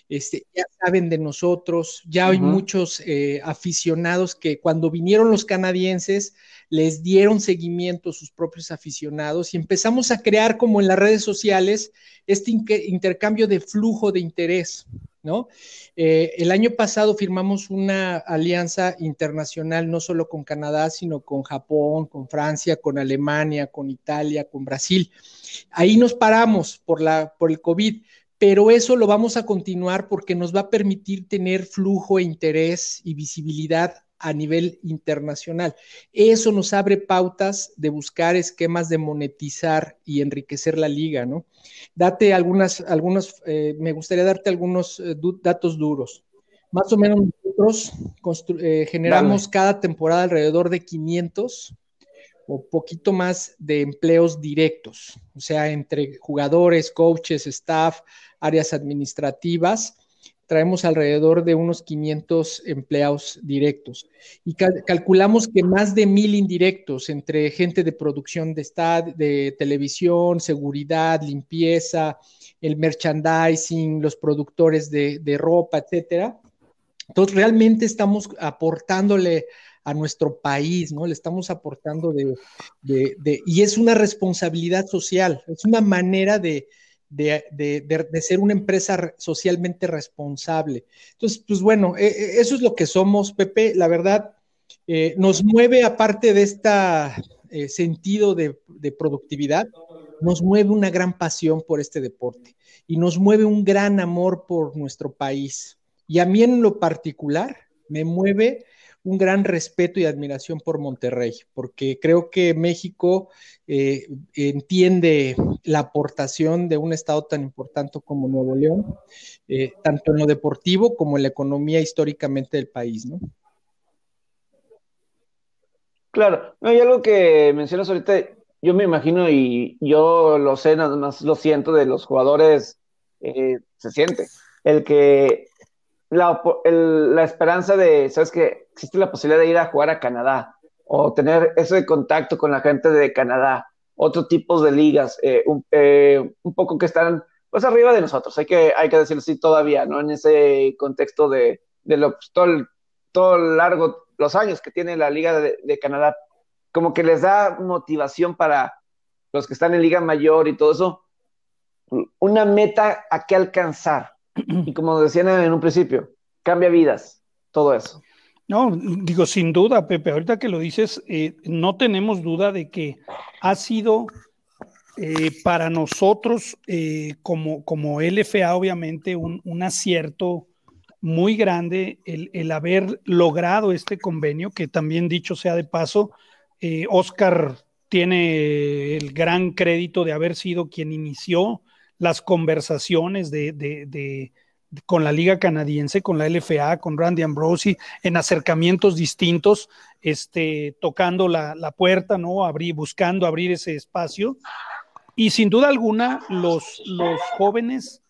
este, ya saben de nosotros, ya hay muchos eh, aficionados que cuando vinieron los canadienses les dieron seguimiento a sus propios aficionados y empezamos a crear como en las redes sociales este intercambio de flujo de interés. ¿No? Eh, el año pasado firmamos una alianza internacional no solo con Canadá, sino con Japón, con Francia, con Alemania, con Italia, con Brasil. Ahí nos paramos por, la, por el COVID, pero eso lo vamos a continuar porque nos va a permitir tener flujo e interés y visibilidad a nivel internacional. Eso nos abre pautas de buscar esquemas de monetizar y enriquecer la liga, ¿no? Date algunas, algunos, eh, me gustaría darte algunos eh, datos duros. Más o menos nosotros eh, generamos cada temporada alrededor de 500 o poquito más de empleos directos, o sea, entre jugadores, coaches, staff, áreas administrativas traemos alrededor de unos 500 empleados directos y calculamos que más de mil indirectos entre gente de producción de, de televisión, seguridad, limpieza, el merchandising, los productores de, ropa, etcétera. Entonces, realmente estamos aportándole a nuestro país, ¿no? Le estamos aportando de, y es una responsabilidad social, es una manera de, de, ser una empresa socialmente responsable. Entonces, pues bueno, e, e, eso es lo que somos, Pepe. La verdad, eh, nos mueve, aparte de este sentido de, productividad, nos mueve una gran pasión por este deporte y nos mueve un gran amor por nuestro país. Y a mí en lo particular me mueve un gran respeto y admiración por Monterrey, porque creo que México eh, entiende la aportación de un estado tan importante como Nuevo León, eh, tanto en lo deportivo como en la economía históricamente del país, ¿no? Claro, hay algo que mencionas ahorita, yo me imagino y yo lo sé, nada más lo siento de los jugadores, eh, se siente, el que la, la esperanza de, ¿sabes que Existe la posibilidad de ir a jugar a Canadá o tener ese contacto con la gente de Canadá, otro tipo de ligas, eh, eh, un, poco que están pues arriba de nosotros, hay que, hay que decirlo así todavía, ¿no? En ese contexto de, de lo, pues, todo, el, todo largo, los años que tiene la Liga de, de, Canadá, como que les da motivación para los que están en Liga Mayor y todo eso, una meta a qué alcanzar. Y como decían en un principio, cambia vidas, todo eso. No, digo, sin duda, Pepe, ahorita que lo dices, eh, no tenemos duda de que ha sido eh, para nosotros eh, como, como LFA, obviamente, un, acierto muy grande el, el, haber logrado este convenio, que también dicho sea de paso, Oscar tiene el gran crédito de haber sido quien inició las conversaciones de, de con la Liga Canadiense, con la LFA, con Randy Ambrosi, en acercamientos distintos, este, tocando la, puerta, ¿no? Abrir, buscando abrir ese espacio. Y sin duda alguna, los, los jóvenes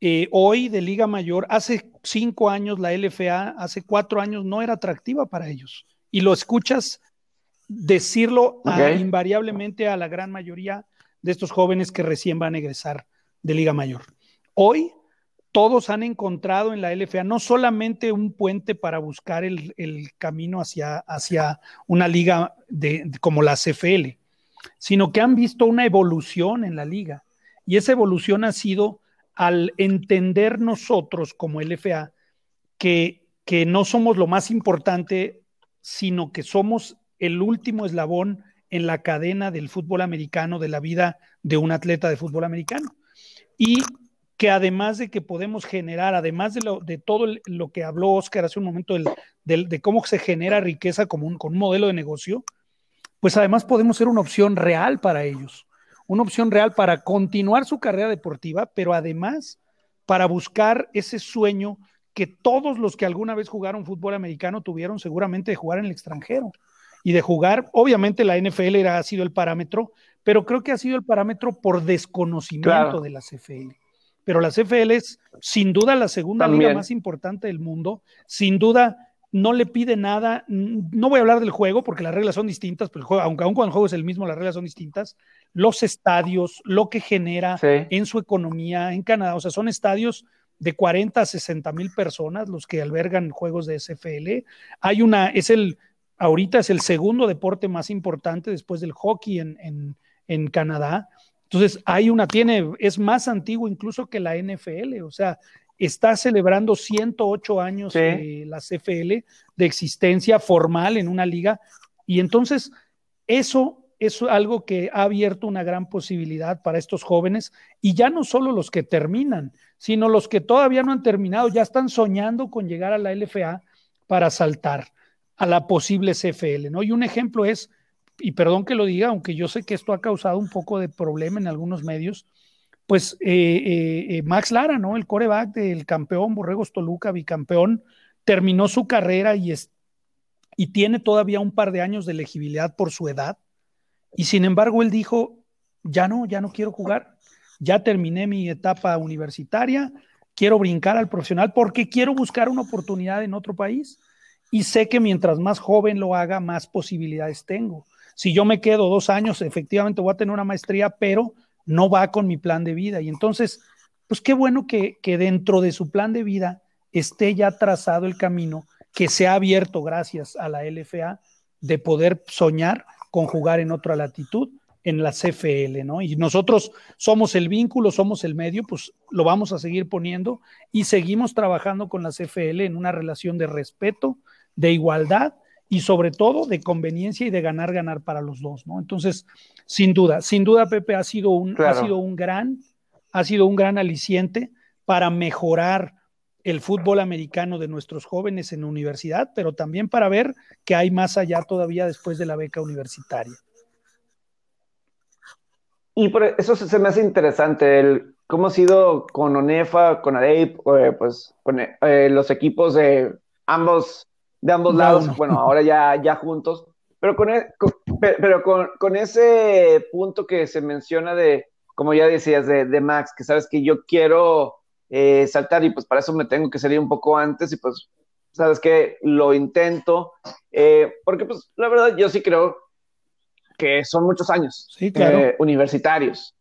eh, hoy de Liga Mayor, hace cinco años la LFA, hace cuatro años no era atractiva para ellos. Y lo escuchas decirlo invariablemente a la gran mayoría de estos jóvenes que recién van a egresar de Liga Mayor. Hoy todos han encontrado en la LFA no solamente un puente para buscar el, camino hacia, hacia, una liga de, como la CFL, sino que han visto una evolución en la liga. Y esa evolución ha sido al entender nosotros como LFA que, que no somos lo más importante, sino que somos el último eslabón en la cadena del fútbol americano, de la vida de un atleta de fútbol americano. Y que además de que podemos generar, además de, lo, de todo lo que habló Oscar hace un momento, del, de cómo se genera riqueza como un, con un modelo de negocio, pues además podemos ser una opción real para ellos, una opción real para continuar su carrera deportiva, pero además para buscar ese sueño que todos los que alguna vez jugaron fútbol americano tuvieron seguramente de jugar en el extranjero y de jugar, obviamente la NFL era, ha sido el parámetro, pero creo que ha sido el parámetro por desconocimiento de la CFL pero la CFL es sin duda la segunda liga más importante del mundo, sin duda no le pide nada, no voy a hablar del juego porque las reglas son distintas, pero aunque aún cuando el juego es el mismo, las reglas son distintas, los estadios, lo que genera en su economía en Canadá, o sea, son estadios de 40 a 60 mil personas los que albergan juegos de SFL. Hay una, es el, ahorita es el segundo deporte más importante después del hockey en, en, en Canadá. Entonces, hay una, tiene, es más antiguo incluso que la NFL, o sea, está celebrando 108 años de la CFL de existencia formal en una liga, y entonces eso es algo que ha abierto una gran posibilidad para estos jóvenes, y ya no solo los que terminan, sino los que todavía no han terminado, ya están soñando con llegar a la LFA para saltar a la posible CFL, ¿no? Y un ejemplo es y perdón que lo diga, aunque yo sé que esto ha causado un poco de problema en algunos medios, pues eh, eh, eh, Max Lara, ¿no? El coreback del campeón Borregos Toluca, bicampeón, terminó su carrera y, es, y tiene todavía un par de años de elegibilidad por su edad. Y sin embargo, él dijo, ya no, ya no quiero jugar, ya terminé mi etapa universitaria, quiero brincar al profesional porque quiero buscar una oportunidad en otro país. Y sé que mientras más joven lo haga, más posibilidades tengo. Si yo me quedo dos años, efectivamente voy a tener una maestría, pero no va con mi plan de vida. Y entonces, pues qué bueno que, que dentro de su plan de vida esté ya trazado el camino que se ha abierto gracias a la LFA de poder soñar con jugar en otra latitud en la CFL, ¿no? Y nosotros somos el vínculo, somos el medio, pues lo vamos a seguir poniendo y seguimos trabajando con la CFL en una relación de respeto, de igualdad y sobre todo de conveniencia y de ganar, ganar para los dos, ¿no? Entonces, sin duda, sin duda, Pepe ha sido un, ha sido un gran, ha sido un gran aliciente para mejorar el fútbol americano de nuestros jóvenes en universidad, pero también para ver que hay más allá todavía después de la beca universitaria. Y por eso se me hace interesante el cómo ha sido con ONEFA, con ADEIP, eh, pues con eh, los equipos de ambos de ambos lados, bueno, ahora ya, ya juntos, pero, con, e, pero con, con, ese punto que se menciona de, como ya decías, de, de Max, que sabes que yo quiero eh, saltar y pues para eso me tengo que salir un poco antes y pues, sabes que lo intento, eh, porque pues la verdad yo sí creo que son muchos años eh, universitarios,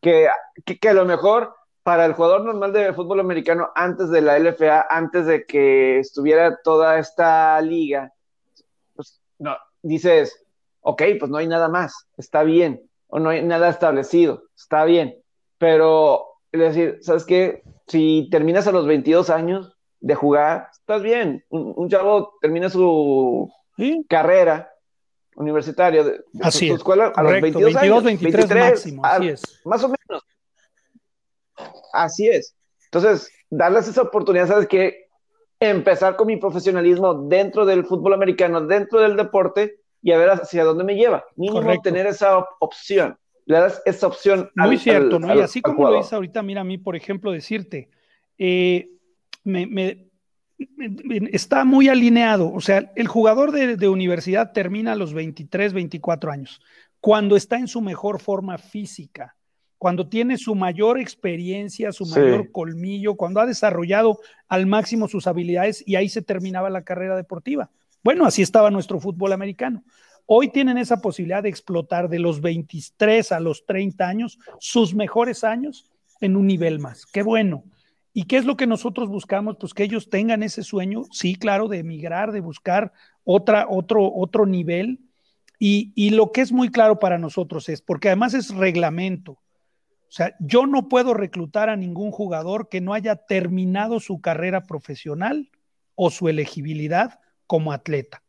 que, que, que a lo mejor para el jugador normal de fútbol americano antes de la LFA, antes de que estuviera toda esta liga, pues no, dices, ok, pues no hay nada más, está bien, o no hay nada establecido, está bien, pero es decir, ¿sabes qué? Si terminas a los 22 años de jugar, estás bien, un, chavo termina su carrera universitaria de, su, escuela a los 22, años, 23, máximo, así es. Más o menos. Así es. Entonces, darles esa oportunidad, ¿sabes qué? Empezar con mi profesionalismo dentro del fútbol americano, dentro del deporte y a ver hacia dónde me lleva. Mínimo tener esa opción. Le das esa opción. Muy cierto, ¿no? y así como lo dices ahorita, mira a mí, por ejemplo, decirte, eh, me, está muy alineado. O sea, el jugador de, de, universidad termina a los 23, 24 años, cuando está en su mejor forma física cuando tiene su mayor experiencia, su mayor colmillo, cuando ha desarrollado al máximo sus habilidades y ahí se terminaba la carrera deportiva. Bueno, así estaba nuestro fútbol americano. Hoy tienen esa posibilidad de explotar de los 23 a los 30 años sus mejores años en un nivel más. Qué bueno. ¿Y qué es lo que nosotros buscamos? Pues que ellos tengan ese sueño, sí, claro, de emigrar, de buscar otra, otro, otro nivel. Y, y lo que es muy claro para nosotros es, porque además es reglamento, O sea, yo no puedo reclutar a ningún jugador que no haya terminado su carrera profesional o su elegibilidad como atleta,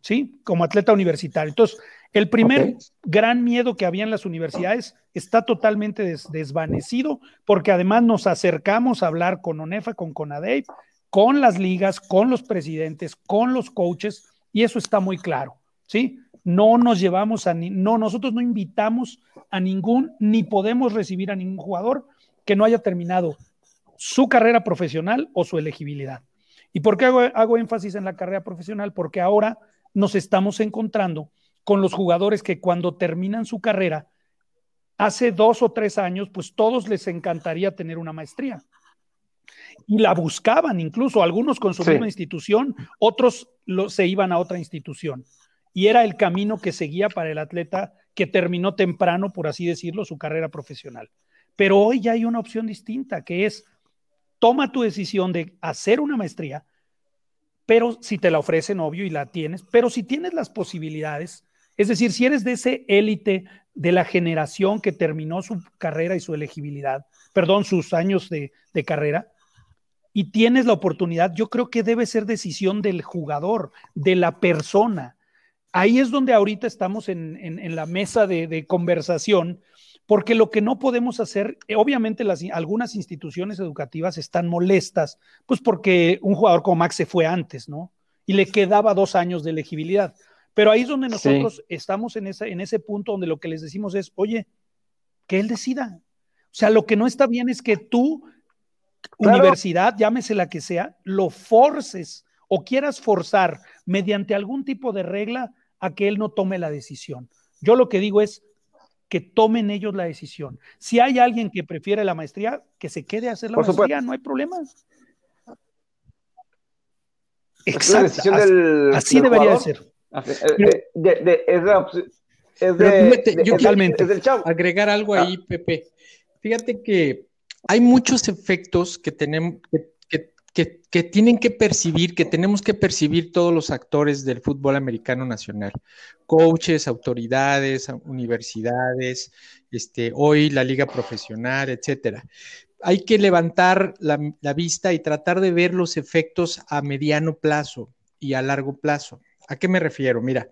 ¿sí? Como atleta universitario. Entonces, el primer gran miedo que había en las universidades está totalmente desvanecido porque además nos acercamos a hablar con ONEFA, con CONADEIP, con las ligas, con los presidentes, con los coaches y eso está muy claro, ¿sí? No nos llevamos a ni, no nosotros no invitamos a ningún ni podemos recibir a ningún jugador que no haya terminado su carrera profesional o su elegibilidad. ¿Y por qué hago, hago énfasis en la carrera profesional? Porque ahora nos estamos encontrando con los jugadores que cuando terminan su carrera, hace dos o tres años, pues todos les encantaría tener una maestría. Y la buscaban incluso, algunos con su misma institución, otros se iban a otra institución. Y era el camino que seguía para el atleta que terminó temprano, por así decirlo, su carrera profesional. Pero hoy ya hay una opción distinta, que es, toma tu decisión de hacer una maestría, pero si te la ofrecen, obvio, y la tienes, pero si tienes las posibilidades, es decir, si eres de ese élite de la generación que terminó su carrera y su elegibilidad, perdón, sus años de, carrera, y tienes la oportunidad, yo creo que debe ser decisión del jugador, de la persona. Ahí es donde ahorita estamos en, la mesa de, conversación, porque lo que no podemos hacer, obviamente las, algunas instituciones educativas están molestas, pues porque un jugador como Max se fue antes, ¿no? Y le quedaba dos años de elegibilidad. Pero ahí es donde nosotros estamos en, en ese punto donde lo que les decimos es, oye, que él decida. O sea, lo que no está bien es que tú, universidad, llámese la que sea, lo forces o quieras forzar mediante algún tipo de regla a que él no tome la decisión. Yo lo que digo es que tomen ellos la decisión. Si hay alguien que prefiere la maestría, que se quede a hacer la maestría, no hay problema. Exacto. así, debería de ser. Yo quiero agregar algo ahí, ah. Pepe. Fíjate que hay muchos efectos que tenemos que, que, tienen que percibir, que tenemos que percibir todos los actores del fútbol americano nacional, coaches, autoridades, universidades, este, hoy la liga profesional, etcétera. Hay que levantar la, la vista y tratar de ver los efectos a mediano plazo y a largo plazo. ¿A qué me refiero? Mira,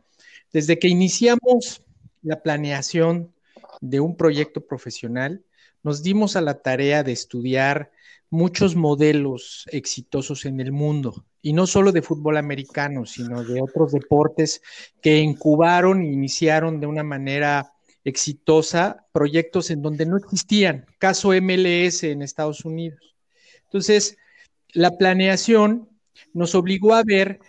desde que iniciamos la planeación de un proyecto profesional, nos dimos a la tarea de estudiar muchos modelos exitosos en el mundo, y no solo de fútbol americano, sino de otros deportes que incubaron e iniciaron de una manera exitosa proyectos en donde no existían, caso MLS en Estados Unidos. Entonces, la planeación nos obligó a ver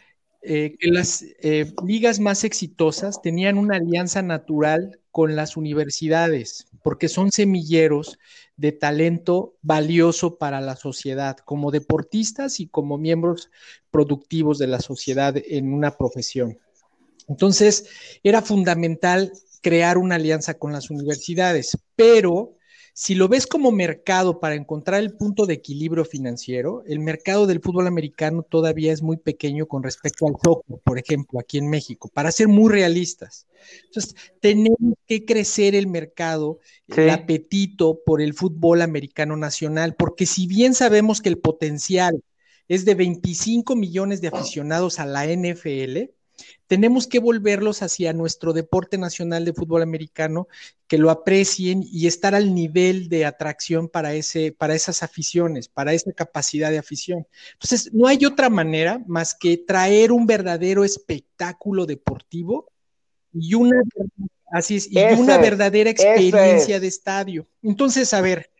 eh, que las eh, ligas más exitosas tenían una alianza natural con las universidades, porque son semilleros de talento valioso para la sociedad, como deportistas y como miembros productivos de la sociedad en una profesión. Entonces, era fundamental crear una alianza con las universidades, pero si lo ves como mercado para encontrar el punto de equilibrio financiero, el mercado del fútbol americano todavía es muy pequeño con respecto al soccer, por ejemplo, aquí en México, para ser muy realistas. Entonces, tenemos que crecer el mercado, el apetito por el fútbol americano nacional, porque si bien sabemos que el potencial es de 25 millones de aficionados a la NFL, tenemos que volverlos hacia nuestro deporte nacional de fútbol americano, que lo aprecien y estar al nivel de atracción para, ese, para esas aficiones, para esa capacidad de afición. Entonces, no hay otra manera más que traer un verdadero espectáculo deportivo y una, así y una verdadera experiencia de estadio. Entonces, a ver,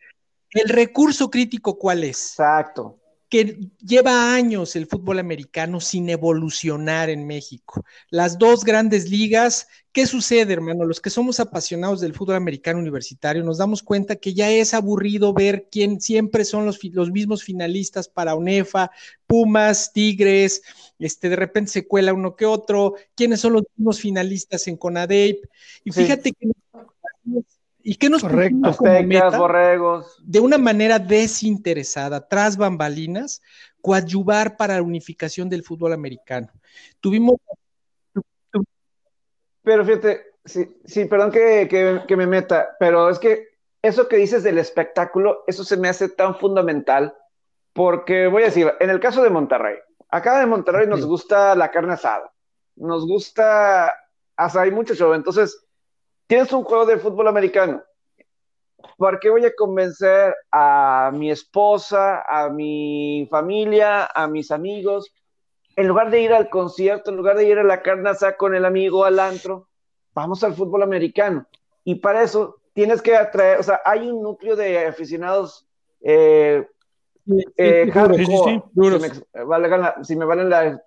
el recurso crítico, ¿cuál es? Exacto que lleva años el fútbol americano sin evolucionar en México. Las dos grandes ligas, ¿qué sucede, hermano? Los que somos apasionados del fútbol americano universitario nos damos cuenta que ya es aburrido ver quién siempre son los, los mismos finalistas para UNEFA, Pumas, Tigres, este, de repente se cuela uno que otro, quiénes son los mismos finalistas en CONADEIP. Y fíjate que ¿Y qué nos Correcto, borregos. De una manera desinteresada, tras bambalinas, coadyuvar para la unificación del fútbol americano. Tuvimos. Pero fíjate, sí, sí perdón que, me meta, pero es que eso que dices del espectáculo, eso se me hace tan fundamental, porque voy a decir, en el caso de Monterrey, acá de Monterrey nos gusta la carne asada, nos gusta, hasta hay mucho show, entonces tienes un juego de fútbol americano, ¿por qué voy a convencer a mi esposa, a mi familia, a mis amigos? En lugar de ir al concierto, en lugar de ir a la carne asada con el amigo al antro, vamos al fútbol americano. Y para eso tienes que atraer, o sea, hay un núcleo de aficionados eh, eh, duros. Si, me, valen la...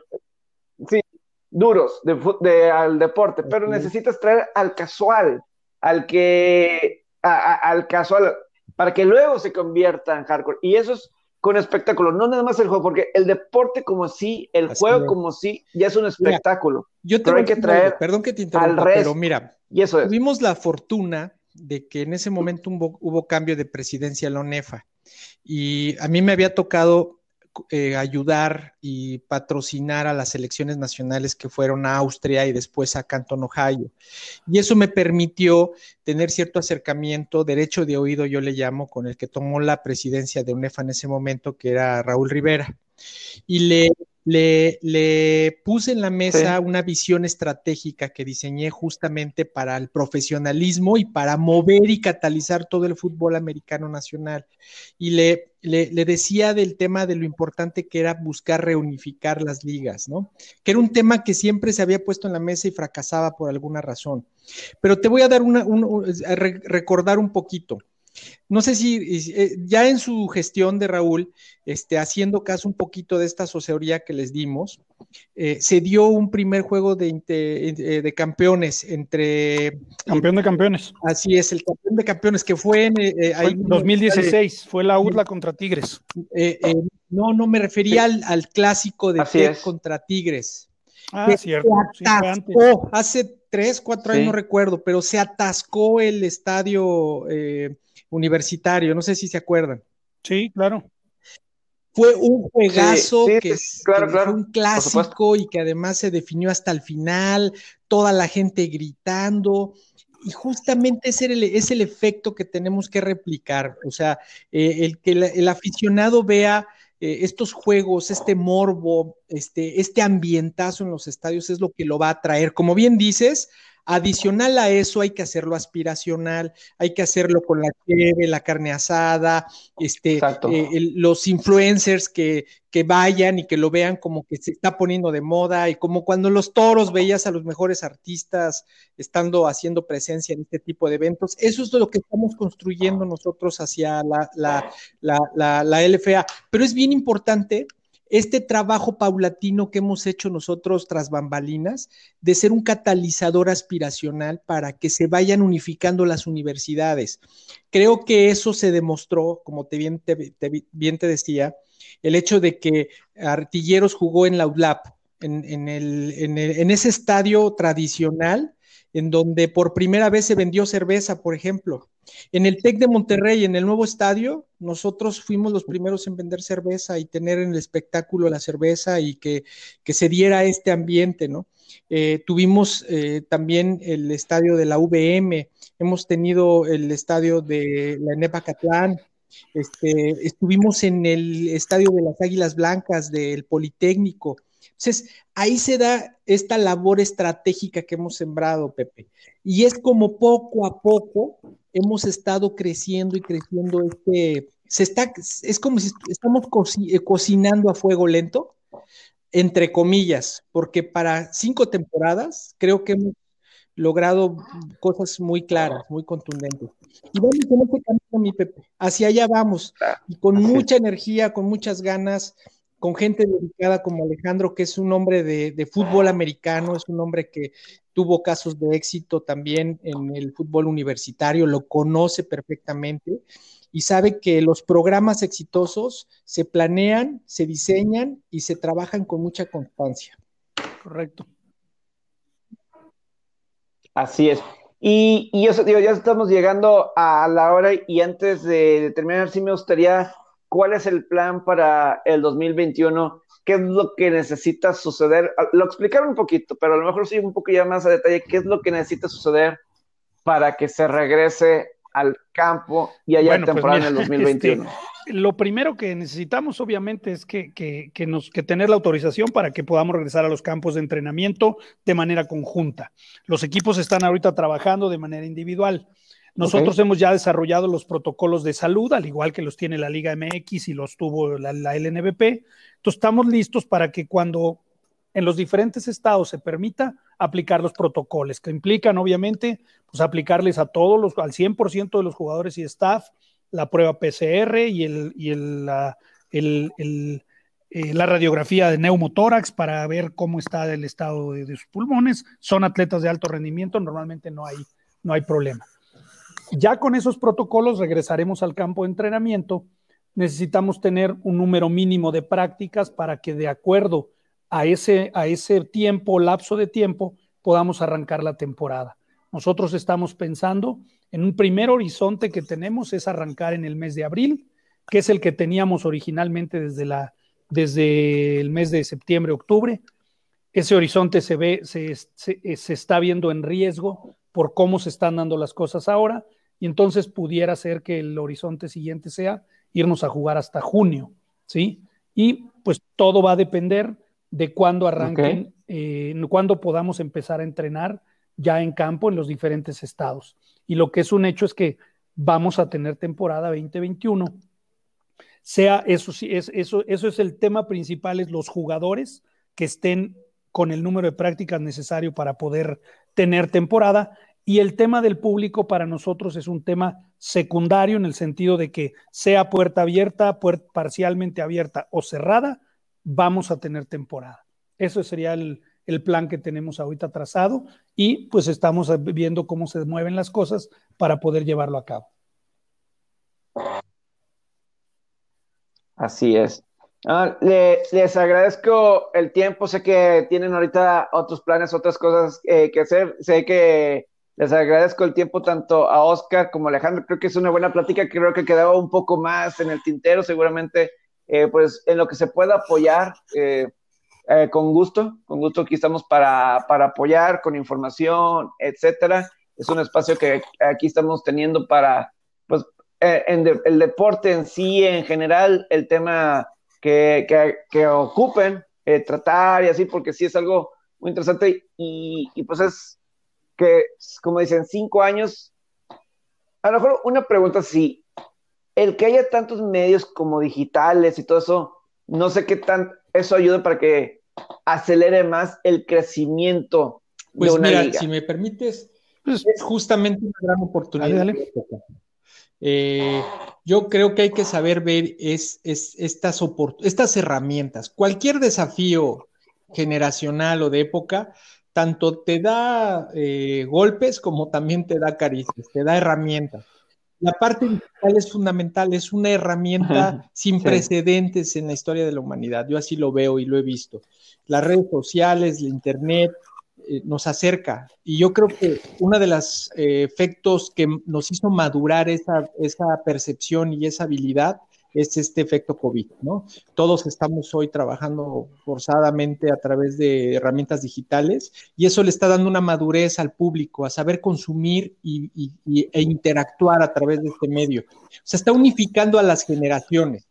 Duros de, al deporte, pero necesitas traer al casual, al que... al casual, para que luego se convierta en hardcore. Y eso es con espectáculo, no nada más el juego, porque el deporte como sí, el juego como sí, ya es un espectáculo. yo tengo que traer perdón que te interrumpa, pero mira, y eso tuvimos la fortuna de que en ese momento hubo, cambio de presidencia en la ONEFA y a mí me había tocado eh, ayudar y patrocinar a las selecciones nacionales que fueron a Austria y después a Canton, Ohio. Y eso me permitió tener cierto acercamiento, derecho de oído yo le llamo, con el que tomó la presidencia de UNEFA en ese momento, que era Raúl Rivera. Y le le, le, puse en la mesa una visión estratégica que diseñé justamente para el profesionalismo y para mover y catalizar todo el fútbol americano nacional. Y le, le, le, decía del tema de lo importante que era buscar reunificar las ligas, ¿no? Que era un tema que siempre se había puesto en la mesa y fracasaba por alguna razón. Pero te voy a dar una, a recordar un poquito. No sé si eh, ya en su gestión de Raúl, este, haciendo caso un poquito de esta asesoría que les dimos, eh, se dio un primer juego de, eh, de, campeones entre... Campeón de campeones. Así es, el campeón de campeones que fue en... 2016, fue la URLA contra Tigres. no, no, me refería al, clásico de Tigres contra Tigres. Ah, cierto. hace tres, cuatro años, no recuerdo, pero se atascó el estadio universitario, no sé si se acuerdan. Sí, claro. Fue un juegazo que, fue un clásico y que además se definió hasta el final, toda la gente gritando. Y justamente ese es el efecto que tenemos que replicar. O sea, eh, el que el aficionado vea eh, estos juegos, este morbo, este, este ambientazo en los estadios es lo que lo va a traer. Como bien dices, Adicional a eso hay que hacerlo aspiracional, hay que hacerlo con la cheve, la carne asada, este, eh, los influencers que, que vayan y que lo vean como que se está poniendo de moda y como cuando los toros veías a los mejores artistas estando haciendo presencia en este tipo de eventos. Eso es lo que estamos construyendo nosotros hacia la, la, la, la LFA. Pero es bien importante este trabajo paulatino que hemos hecho nosotros tras bambalinas, de ser un catalizador aspiracional para que se vayan unificando las universidades. Creo que eso se demostró, como te bien te, bien te decía, el hecho de que Artilleros jugó en la UDLAP, en, el, en ese estadio tradicional, en donde por primera vez se vendió cerveza, por ejemplo. En el TEC de Monterrey, en el nuevo estadio, nosotros fuimos los primeros en vender cerveza y tener en el espectáculo la cerveza y que, se diera este ambiente, ¿no? Eh, tuvimos eh, también el estadio de la VM, hemos tenido el estadio de la ENEPA Catlán, este, estuvimos en el estadio de las Águilas Blancas del Politécnico. Entonces, ahí se da esta labor estratégica que hemos sembrado, Pepe. Y es como poco a poco hemos estado creciendo y creciendo este, se está, es como si estamos eh, cocinando a fuego lento, entre comillas, porque para cinco temporadas creo que hemos logrado cosas muy claras, muy contundentes. Y vamos en este camino, mi Pepe, hacia allá vamos, y con mucha energía, con muchas ganas, con gente dedicada como Alejandro, que es un hombre de, fútbol americano, es un hombre que tuvo casos de éxito también en el fútbol universitario, lo conoce perfectamente y sabe que los programas exitosos se planean, se diseñan y se trabajan con mucha constancia. Correcto. Así es. Y, y yo digo, ya estamos llegando a la hora y antes de terminar, sí me gustaría ¿Cuál es el plan para el 2021? ¿Qué es lo que necesita suceder? Ah, lo explicaron un poquito, pero a lo mejor sí un poco ya más a detalle. ¿Qué es lo que necesita suceder para que se regrese al campo y haya pues temporada en el 2021? Este, lo primero que necesitamos, obviamente, es que, que, nos, que tener la autorización para que podamos regresar a los campos de entrenamiento de manera conjunta. Los equipos están ahorita trabajando de manera individual. Nosotros hemos ya desarrollado los protocolos de salud, al igual que los tiene la Liga MX y los tuvo la, la LNBP. Entonces estamos listos para que cuando en los diferentes estados se permita aplicar los protocolos, que implican obviamente pues aplicarles a todos los, al 100% de los jugadores y staff, la prueba PCR y, el, y el, eh, la radiografía de neumotórax para ver cómo está el estado de, sus pulmones. Son atletas de alto rendimiento, normalmente no hay, no hay problema. Ya con esos protocolos regresaremos al campo de entrenamiento. Necesitamos tener un número mínimo de prácticas para que de acuerdo a ese, a ese tiempo, lapso de tiempo, podamos arrancar la temporada. Nosotros estamos pensando en un primer horizonte que tenemos es arrancar en el mes de abril, que es el que teníamos originalmente desde, la, desde el mes de septiembre, octubre. Ese horizonte se ve, se, se está viendo en riesgo por cómo se están dando las cosas ahora, y entonces pudiera ser que el horizonte siguiente sea irnos a jugar hasta junio, ¿sí? Y pues todo va a depender de cuándo arranquen, eh, cuándo podamos empezar a entrenar ya en campo en los diferentes estados. Y lo que es un hecho es que vamos a tener temporada 2021. Sea eso sí, es, eso, eso es el tema principal, es los jugadores que estén con el número de prácticas necesario para poder tener temporada. Y el tema del público para nosotros es un tema secundario en el sentido de que sea puerta abierta, parcialmente abierta o cerrada, vamos a tener temporada. Eso sería el, plan que tenemos ahorita trazado y pues estamos viendo cómo se mueven las cosas para poder llevarlo a cabo. Así es. Ah, les agradezco el tiempo. Sé que tienen ahorita otros planes, otras cosas eh, que hacer. Sé que les agradezco el tiempo tanto a Oscar como a Alejandro. Creo que es una buena plática. Creo que quedaba un poco más en el tintero. Seguramente eh, pues en lo que se pueda apoyar, eh, eh, con gusto, con gusto aquí estamos para, apoyar con información, etcétera. Es un espacio que aquí estamos teniendo para, pues, en el deporte en sí, en general, el tema que, que, ocupen, tratar y así, porque sí es algo muy interesante y, y pues es que, como dicen, cinco años, a lo mejor una pregunta sí, el que haya tantos medios como digitales y todo eso, no sé qué tan eso ayuda para que acelere más el crecimiento pues de una mira, si me permites, pues, es justamente una gran oportunidad. Eh, yo creo que hay que saber ver es, estas, estas herramientas. Cualquier desafío generacional o de época, tanto te da eh, golpes como también te da caricias, te da herramientas. La parte digital es fundamental, es una herramienta sin precedentes en la historia de la humanidad. Yo así lo veo y lo he visto. Las redes sociales, el Internet, eh, nos acerca. Y yo creo que uno de los eh, efectos que nos hizo madurar esa, esa percepción y esa habilidad es este efecto COVID, ¿no? Todos estamos hoy trabajando forzadamente a través de herramientas digitales y eso le está dando una madurez al público, a saber consumir y, e interactuar a través de este medio. O sea, está unificando a las generaciones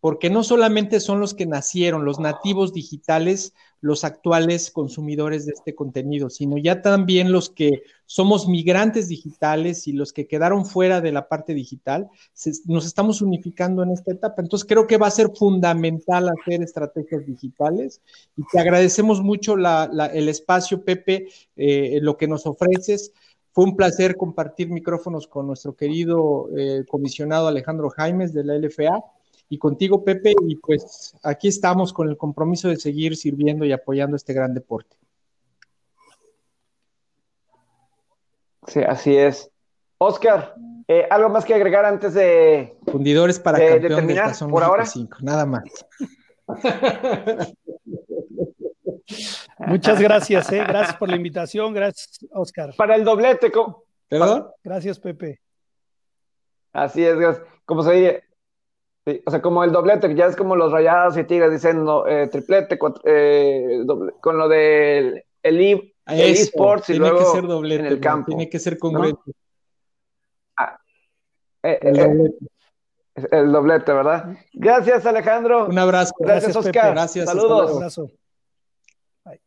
porque no solamente son los que nacieron, los nativos digitales, los actuales consumidores de este contenido, sino ya también los que somos migrantes digitales y los que quedaron fuera de la parte digital, nos estamos unificando en esta etapa. Entonces creo que va a ser fundamental hacer estrategias digitales y te agradecemos mucho el espacio, Pepe, eh, lo que nos ofreces. Fue un placer compartir micrófonos con nuestro querido eh, comisionado Alejandro Jaimes de la LFA y contigo, Pepe, y pues aquí estamos con el compromiso de seguir sirviendo y apoyando este gran deporte. Sí, así es. Oscar, eh, ¿algo más que agregar antes de. Fundidores para campeón de, terminar, por ahora? nada más. Muchas gracias, eh. gracias por la invitación, gracias, Oscar. Para el doblete, ¿cómo? ¿Perdón? Gracias, Pepe. Así es, gracias. Como se dice, o sea, como el doblete, ya es como los rayados y tigres dicen eh, triplete eh, con lo del el, eSports y luego que ser doblete, en el campo. Tiene que ser congruente. Ah, Eh, el, doblete. el, doblete. ¿verdad? Gracias, Alejandro. Un abrazo. Gracias, Oscar. Gracias. Saludos. Un abrazo. Bye.